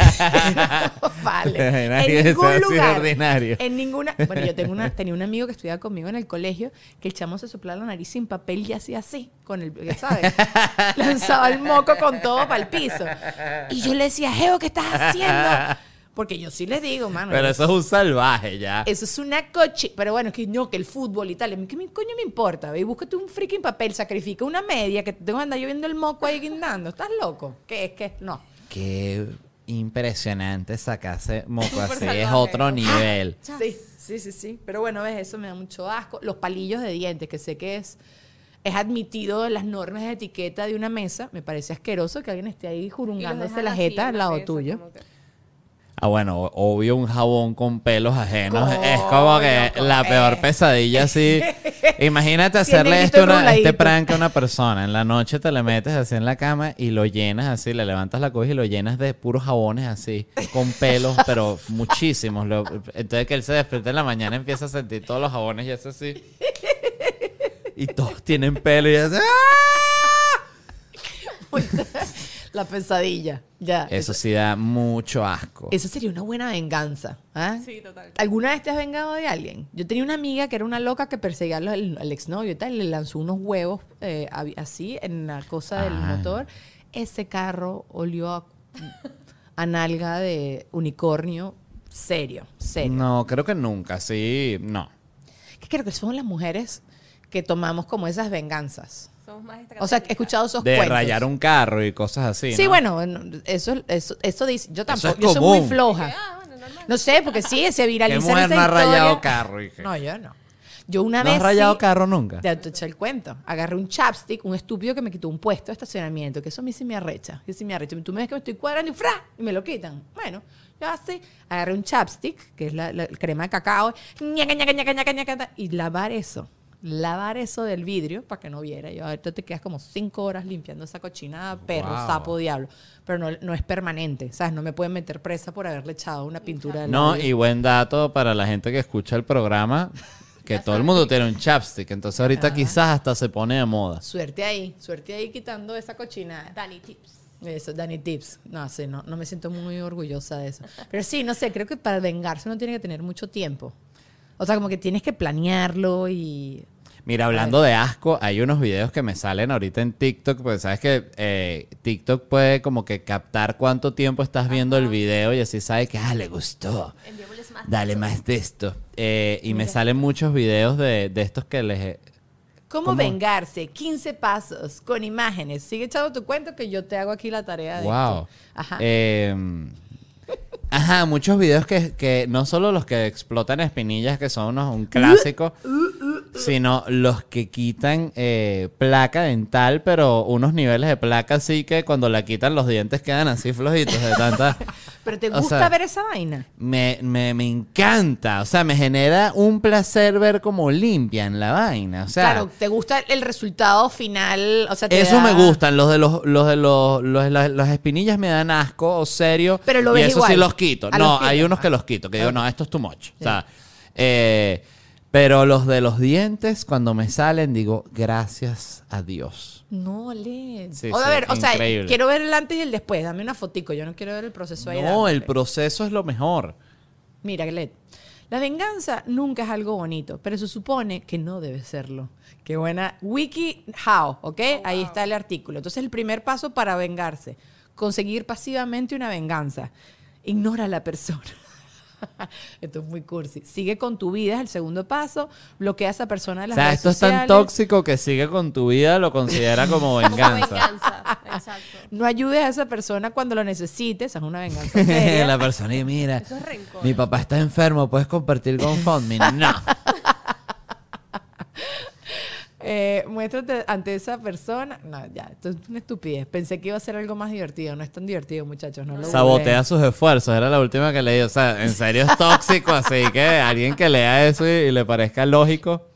Speaker 1: [laughs] vale.
Speaker 2: Nadie
Speaker 1: en ningún lugar.
Speaker 2: ordinario.
Speaker 1: En ninguna. Bueno, yo tengo una, tenía un amigo que estudiaba conmigo en el colegio que el chamo se soplaba la nariz sin papel y hacía así, con el, ¿sabes? [laughs] Lanzaba el moco con todo para el piso. Y yo le decía, Geo, ¿qué estás haciendo? Porque yo sí les digo, mano.
Speaker 2: Pero eso es un salvaje ya.
Speaker 1: eso es una coche. Pero bueno, es que no, que el fútbol y tal. ¿Qué me- coño me importa? Ve, y búscate un freaking papel, sacrifica una media que te tengo que andar yo viendo el moco ahí guindando. ¿Estás loco? ¿Qué es que no?
Speaker 2: Qué impresionante sacarse moco [laughs] así. Es otro nivel.
Speaker 1: Sí, sí, sí, sí. Pero bueno, ves, eso me da mucho asco. Los palillos de dientes, que sé que es, es admitido las normas de etiqueta de una mesa. Me parece asqueroso que alguien esté ahí jurungándose la jeta al
Speaker 7: la
Speaker 1: lado tuyo.
Speaker 7: que-
Speaker 2: Ah, bueno, obvio un jabón con pelos ajenos.
Speaker 1: Coño,
Speaker 2: es como que
Speaker 1: coño.
Speaker 2: la peor pesadilla así. [laughs] Imagínate hacerle esto una- este prank a una persona. En la noche te le metes así en la cama y lo llenas así, le levantas la cobija y lo llenas de puros jabones así, con pelos, [laughs] pero muchísimos. Lo- entonces que él se despierta en la mañana empieza a sentir todos los jabones y hace así. Y todos tienen pelo y hace... ¡ah! [laughs] [laughs]
Speaker 1: La pesadilla. Ya.
Speaker 2: Eso sí da mucho asco.
Speaker 1: Eso sería una buena venganza. ¿ah?
Speaker 7: Sí, total.
Speaker 1: ¿Alguna vez te has vengado de alguien? Yo tenía una amiga que era una loca que perseguía al, al- exnovio y tal, y le lanzó unos huevos eh, así en la cosa del
Speaker 2: Ah.
Speaker 1: motor. Ese carro olió a, a nalga de unicornio serio, serio.
Speaker 2: No, creo que nunca, sí, no.
Speaker 1: Que creo que son las mujeres que tomamos como esas venganzas.
Speaker 7: Somos más
Speaker 1: O sea, he escuchado esos
Speaker 2: De
Speaker 1: cuentos.
Speaker 2: rayar un carro y cosas así.
Speaker 1: Sí,
Speaker 2: ¿no?
Speaker 1: bueno, eso, eso, eso dice. Yo tampoco.
Speaker 2: es
Speaker 1: yo soy muy floja.
Speaker 7: Ah.
Speaker 1: No sé, porque sí, se
Speaker 2: ¿Qué
Speaker 1: viraliza
Speaker 2: mujer
Speaker 1: esa
Speaker 2: no ha
Speaker 1: historia.
Speaker 2: rayado carro? hija?
Speaker 1: No, yo no. Yo una
Speaker 2: ¿No
Speaker 1: vez
Speaker 2: has rayado
Speaker 1: sí-
Speaker 2: carro nunca?
Speaker 1: Te te eché el cuento. Agarré un chapstick, un estúpido que me quitó un puesto de estacionamiento, que eso a mí sí me arrecha. Que sí me arrecha. Tú me ves que me estoy cuadrando y ¡fra! Y me lo quitan. Bueno, yo así, agarré un chapstick, que es la, la crema de cacao, ñaca, ñaca, ñaca, ñaca, ñaca, y lavar eso. Lavar eso del vidrio para que no viera. Yo, ahorita te quedas como cinco horas limpiando esa cochinada, perro,
Speaker 2: Wow.
Speaker 1: sapo, diablo. Pero no, no es permanente, ¿sabes? No me pueden meter presa por haberle echado una pintura de
Speaker 2: No, y buen dato para la gente que escucha el programa, que todo el mundo tiene un chapstick, entonces ahorita quizás hasta se pone de moda.
Speaker 1: Suerte ahí, suerte ahí quitando esa cochinada.
Speaker 7: Dani Tips.
Speaker 1: Eso, Danny Tips. No sé, no, no me siento muy orgullosa de eso. Pero sí, no sé, creo que para vengarse uno tiene que tener mucho tiempo. O sea, como que tienes que planearlo y...
Speaker 2: Mira, hablando de asco, hay unos videos que me salen ahorita en TikTok, porque sabes que eh, TikTok puede como que captar cuánto tiempo estás viendo el video y así sabe que, ah, le gustó.
Speaker 7: Enviémosles más.
Speaker 2: Dale más de esto. Eh, y me salen muchos videos de, de estos que les...
Speaker 1: ¿Cómo,
Speaker 2: ¿Cómo?
Speaker 1: vengarse? 15 pasos con imágenes. Sigue echando tu cuento que yo te hago aquí la tarea de
Speaker 2: Wow.
Speaker 1: esto. Ajá.
Speaker 2: Eh, ajá, muchos videos que, que no solo los que explotan espinillas, que son unos, un clásico, sino los que quitan eh, placa dental, pero unos niveles de placa así que cuando la quitan los dientes quedan así flojitos de tanta... [laughs]
Speaker 1: Pero te
Speaker 2: o
Speaker 1: gusta
Speaker 2: sea,
Speaker 1: ver esa vaina.
Speaker 2: Me, me, me encanta, o sea, me genera un placer ver cómo limpian la vaina, o sea...
Speaker 1: claro, te gusta el resultado final. O sea, te
Speaker 2: Eso
Speaker 1: da-
Speaker 2: me gustan, los de los, los de los, los- las, las espinillas me dan asco o serio.
Speaker 1: Pero lo
Speaker 2: y
Speaker 1: ves
Speaker 2: eso
Speaker 1: igual.
Speaker 2: sí los quito. No,
Speaker 1: los
Speaker 2: hay unos que los quito, que digo, no, esto es too much. O sea, eh, pero los de los dientes, cuando me salen, digo, gracias a Dios.
Speaker 1: No, Led.
Speaker 2: Sí,
Speaker 1: o, a
Speaker 2: sí,
Speaker 1: ver, o sea,
Speaker 2: increíble.
Speaker 1: quiero ver el antes y el después. Dame una fotico. Yo no quiero ver el proceso ahí.
Speaker 2: No, el proceso es lo mejor.
Speaker 1: Mira, Glet, la venganza nunca es algo bonito, pero se supone que no debe serlo. Qué buena. Wiki How, ¿ok? Ahí está el artículo. Entonces, el primer paso para vengarse, conseguir pasivamente una venganza. Ignora a la persona. [laughs] Esto es muy cursi. Sigue con tu vida, es el segundo paso. Bloquea a esa persona de
Speaker 2: O
Speaker 1: las
Speaker 2: sea,
Speaker 1: redes
Speaker 2: esto es tan tóxico que sigue con tu vida, lo considera como [laughs] venganza.
Speaker 7: Venganza. Exacto.
Speaker 1: No ayudes a esa persona cuando lo necesites. Es una venganza [laughs] seria.
Speaker 2: la persona, y mira,
Speaker 7: Eso es rencor.
Speaker 2: mi papá está enfermo, ¿puedes compartir con Fundme? No.
Speaker 1: Eh, muéstrate ante esa persona. No, ya, esto es una estupidez. Pensé que iba a ser algo más divertido. No es tan divertido, muchachos. No lo
Speaker 2: Sabotea sus esfuerzos, era la última que leí. O sea, en serio es tóxico, así que alguien que lea eso y, y le parezca lógico.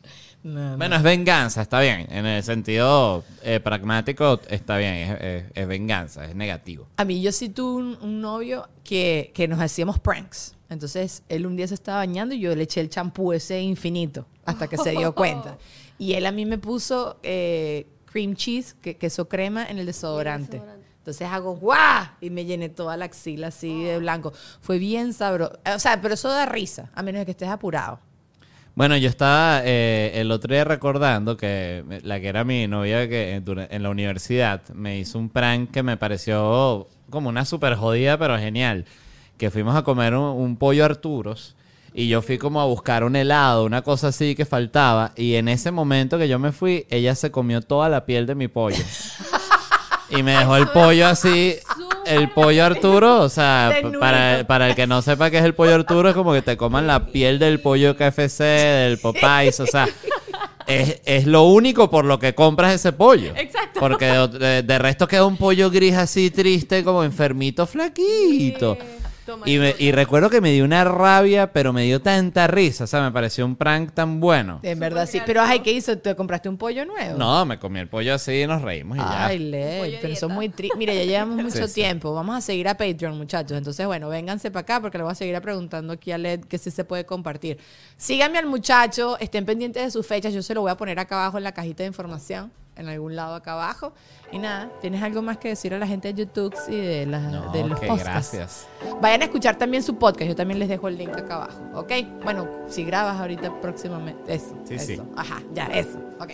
Speaker 1: No, no.
Speaker 2: Bueno, es venganza, está bien. En el sentido eh, pragmático, está bien. Es, es- es venganza, es negativo.
Speaker 1: A mí yo sí tuve un, un novio que, que nos hacíamos pranks. Entonces, él un día se estaba bañando y yo le eché el champú ese infinito hasta que se dio cuenta. [laughs] Y él a mí me puso eh, cream cheese, que, queso crema, en el desodorante.
Speaker 7: desodorante.
Speaker 1: Entonces hago ¡guau! Y me llené toda la axila así de blanco. Fue bien sabroso. O sea, pero eso da risa, a menos de que estés apurado.
Speaker 2: Bueno, yo estaba eh, el otro día recordando que la que era mi novia que en, la universidad me hizo un prank que me pareció como una super jodida, pero genial. Que fuimos a comer un, un pollo Arturos y yo fui como a buscar un helado, una cosa así que faltaba. Y en ese momento que yo me fui, ella se comió toda la piel de mi pollo. [laughs] Y me dejó el pollo así, el pollo Arturo, o sea, para, para el que no sepa qué es el pollo Arturo, es como que te coman la piel del pollo KFC, del Popeyes, o sea, es, es lo único por lo que compras ese pollo.
Speaker 6: Exacto.
Speaker 2: Porque de- de resto queda un pollo gris así triste, como enfermito, flaquito.
Speaker 7: Toma,
Speaker 2: Y, me- y recuerdo que me dio una rabia, pero me dio tanta risa, o sea, me pareció un prank tan bueno.
Speaker 1: En verdad sí. Pero, ay, ¿qué hizo? ¿Te compraste un pollo nuevo?
Speaker 2: No, me comí el pollo así y nos reímos y ya.
Speaker 1: Ay, Led,
Speaker 7: Pollo
Speaker 1: pero son muy tristes. Mira, ya llevamos [laughs] mucho
Speaker 2: sí.
Speaker 1: tiempo. Vamos a seguir a Patreon, muchachos. Entonces, bueno, vénganse para acá porque le voy a seguir preguntando aquí a Led que sí se puede compartir. Síganme al muchacho, estén pendientes de sus fechas. Yo se lo voy a poner acá abajo en la cajita de información, en algún lado acá abajo. Y nada, ¿tienes algo más que decir a la gente de YouTube y de, las
Speaker 2: No,
Speaker 1: de los
Speaker 2: ok,
Speaker 1: podcasts?
Speaker 2: gracias.
Speaker 1: Vayan a escuchar también su podcast. Yo también les dejo el link acá abajo. ¿Ok? Bueno, si grabas ahorita próximamente. Eso.
Speaker 2: Sí,
Speaker 1: eso.
Speaker 2: sí.
Speaker 1: Ajá, ya, eso. Ok.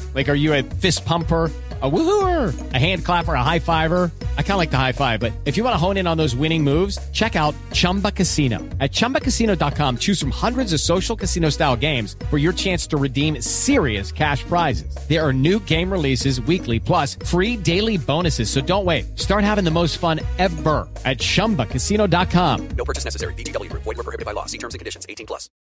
Speaker 8: Like, are you a fist pumper? A woohooer, a hand clapper, a high fiver. I kind of like the high five, but if you want to hone in on those winning moves, check out Chumba Casino. At chumbacasino.com, choose from hundreds of social casino style games for your chance to redeem serious cash prizes. There are new game releases weekly, plus free daily bonuses. So don't wait. Start having the most fun ever at chumbacasino.com.
Speaker 9: No purchase necessary. Group. Void were prohibited by law. See terms and conditions. 18 plus.